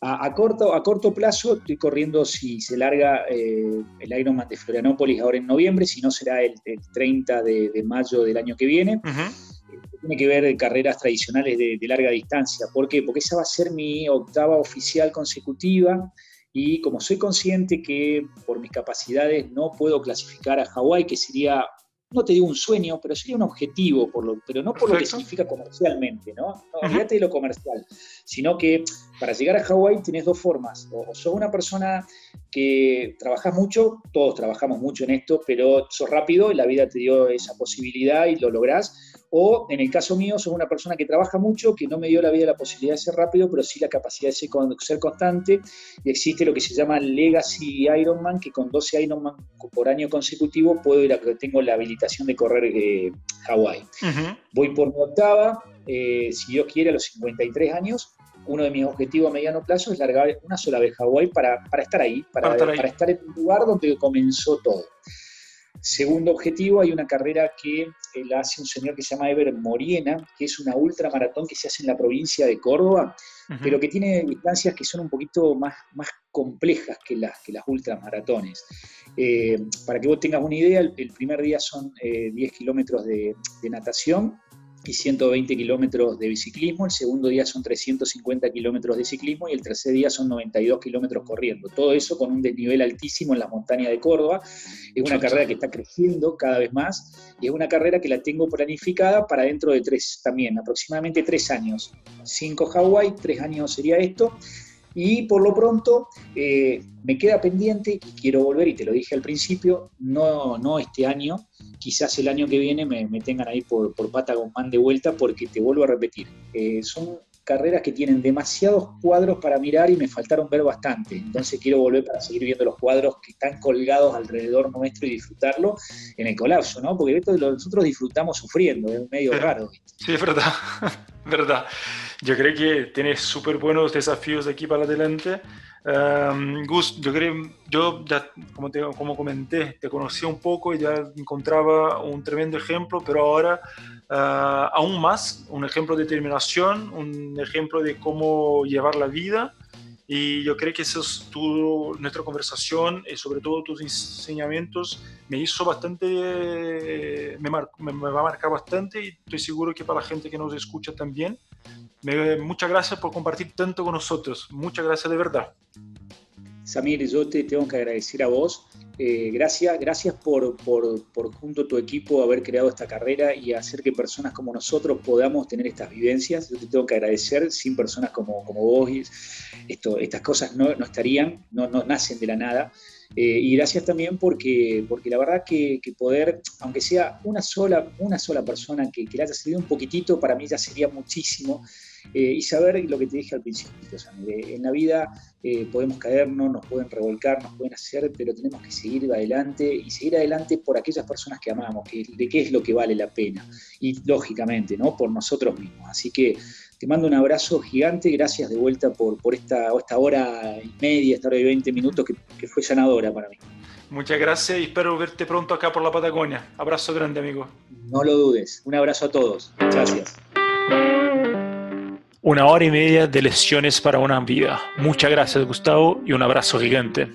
a, corto, a corto plazo estoy corriendo si se larga eh, el Ironman de Florianópolis ahora en noviembre, si no será el, 30 de, mayo del año que viene. Tiene que ver carreras tradicionales de, de larga distancia. ¿Por qué? Porque esa va a ser mi octava oficial consecutiva. Y como soy consciente que por mis capacidades no puedo clasificar a Hawái, que sería no te digo un sueño, pero sería un objetivo, por lo, pero no por lo que significa comercialmente, ¿no? No olvídate de lo comercial, sino que para llegar a Hawái tienes dos formas. O, sos una persona que trabajas mucho, todos trabajamos mucho en esto, pero sos rápido y la vida te dio esa posibilidad y lo lográs. O en el caso mío, sos una persona que trabaja mucho, que no me dio la vida la posibilidad de ser rápido, pero sí la capacidad de ser, ser constante. Y existe lo que se llama Legacy Ironman, que con 12 Ironman por año consecutivo puedo ir a que tengo la habilitación de correr eh, Hawái. Voy por mi octava, eh, si Dios quiere, a los 53 años, uno de mis objetivos a mediano plazo es largar una sola vez Hawái para, para, estar ahí, para, para, estar en el lugar donde comenzó todo. Segundo objetivo, hay una carrera que eh, la hace un señor que se llama Ever Moriena, que es una ultramaratón que se hace en la provincia de Córdoba, pero que tiene distancias que son un poquito más, más complejas que las, que las ultramaratones. Eh, para que vos tengas una idea, el, primer día son 10 eh, kilómetros de, de natación, y 120 kilómetros de biciclismo, el segundo día son 350 kilómetros de ciclismo y el tercer día son 92 kilómetros corriendo. Todo eso con un desnivel altísimo en la montaña de Córdoba. Es una carrera que está creciendo cada vez más y es una carrera que la tengo planificada para dentro de tres también, aproximadamente tres años. Cinco Hawái, tres años sería esto. Y por lo pronto eh, me queda pendiente y quiero volver, y te lo dije al principio, no, no este año, quizás el año que viene me, tengan ahí por, por Man de vuelta, porque te vuelvo a repetir, eh, son carreras que tienen demasiados cuadros para mirar y me faltaron ver bastante. Entonces quiero volver para seguir viendo los cuadros que están colgados alrededor nuestro y disfrutarlo en el colapso, ¿no? Porque esto nosotros disfrutamos sufriendo, es medio raro. Sí, es verdad, verdad. Yo creo que tienes súper buenos desafíos de aquí para adelante. Um, Gus, yo creo, yo ya, como, te, como comenté, te conocía un poco y ya encontraba un tremendo ejemplo, pero ahora uh, aún más, un ejemplo de determinación, un ejemplo de cómo llevar la vida. Y yo creo que eso es tu, nuestra conversación y sobre todo tus enseñamientos me hizo bastante, me, me, me, va a marcar bastante y estoy seguro que para la gente que nos escucha también muchas gracias por compartir tanto con nosotros. Muchas gracias de verdad. Samir, yo te tengo que agradecer a vos. Eh, gracias, gracias por, por, por, junto a tu equipo haber creado esta carrera y hacer que personas como nosotros podamos tener estas vivencias. Yo te tengo que agradecer, sin personas como, como vos, esto, estas cosas no, no estarían, no, no, nacen de la nada. Eh, y gracias también porque, porque la verdad que, poder, aunque sea una sola, una sola persona que, que le haya servido un poquitito, para mí ya sería muchísimo. Eh, y saber lo que te dije al principio, en la vida eh, podemos caernos, nos pueden revolcar, nos pueden hacer, pero tenemos que seguir adelante y seguir adelante por aquellas personas que amamos, que, de qué es lo que vale la pena. Y lógicamente, ¿no? Por nosotros mismos. Así que te mando un abrazo gigante, gracias de vuelta por, por esta, esta hora y media, esta hora y 20 minutos que, que fue sanadora para mí. Muchas gracias y espero verte pronto acá por la Patagonia. Abrazo grande, amigo. No lo dudes. Un abrazo a todos. Gracias. Una hora y media de lecciones para una vida. Muchas gracias Gustavo y un abrazo gigante.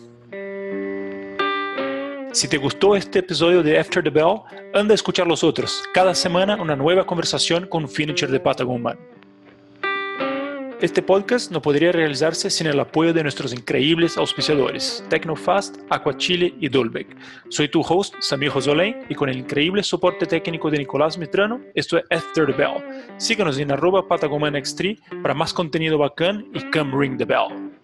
Si te gustó este episodio de After the Bell, anda a escuchar los otros. Cada semana una nueva conversación con un de Patagon este podcast no podría realizarse sin el apoyo de nuestros increíbles auspiciadores, Tecnofast, Aquachile y Dolbeck. Soy tu host, Samir Josolain, y con el increíble soporte técnico de Nicolás Mitrano, esto es After the Bell. Síguenos en arroba patagomanx3 para más contenido bacán y come ring the bell.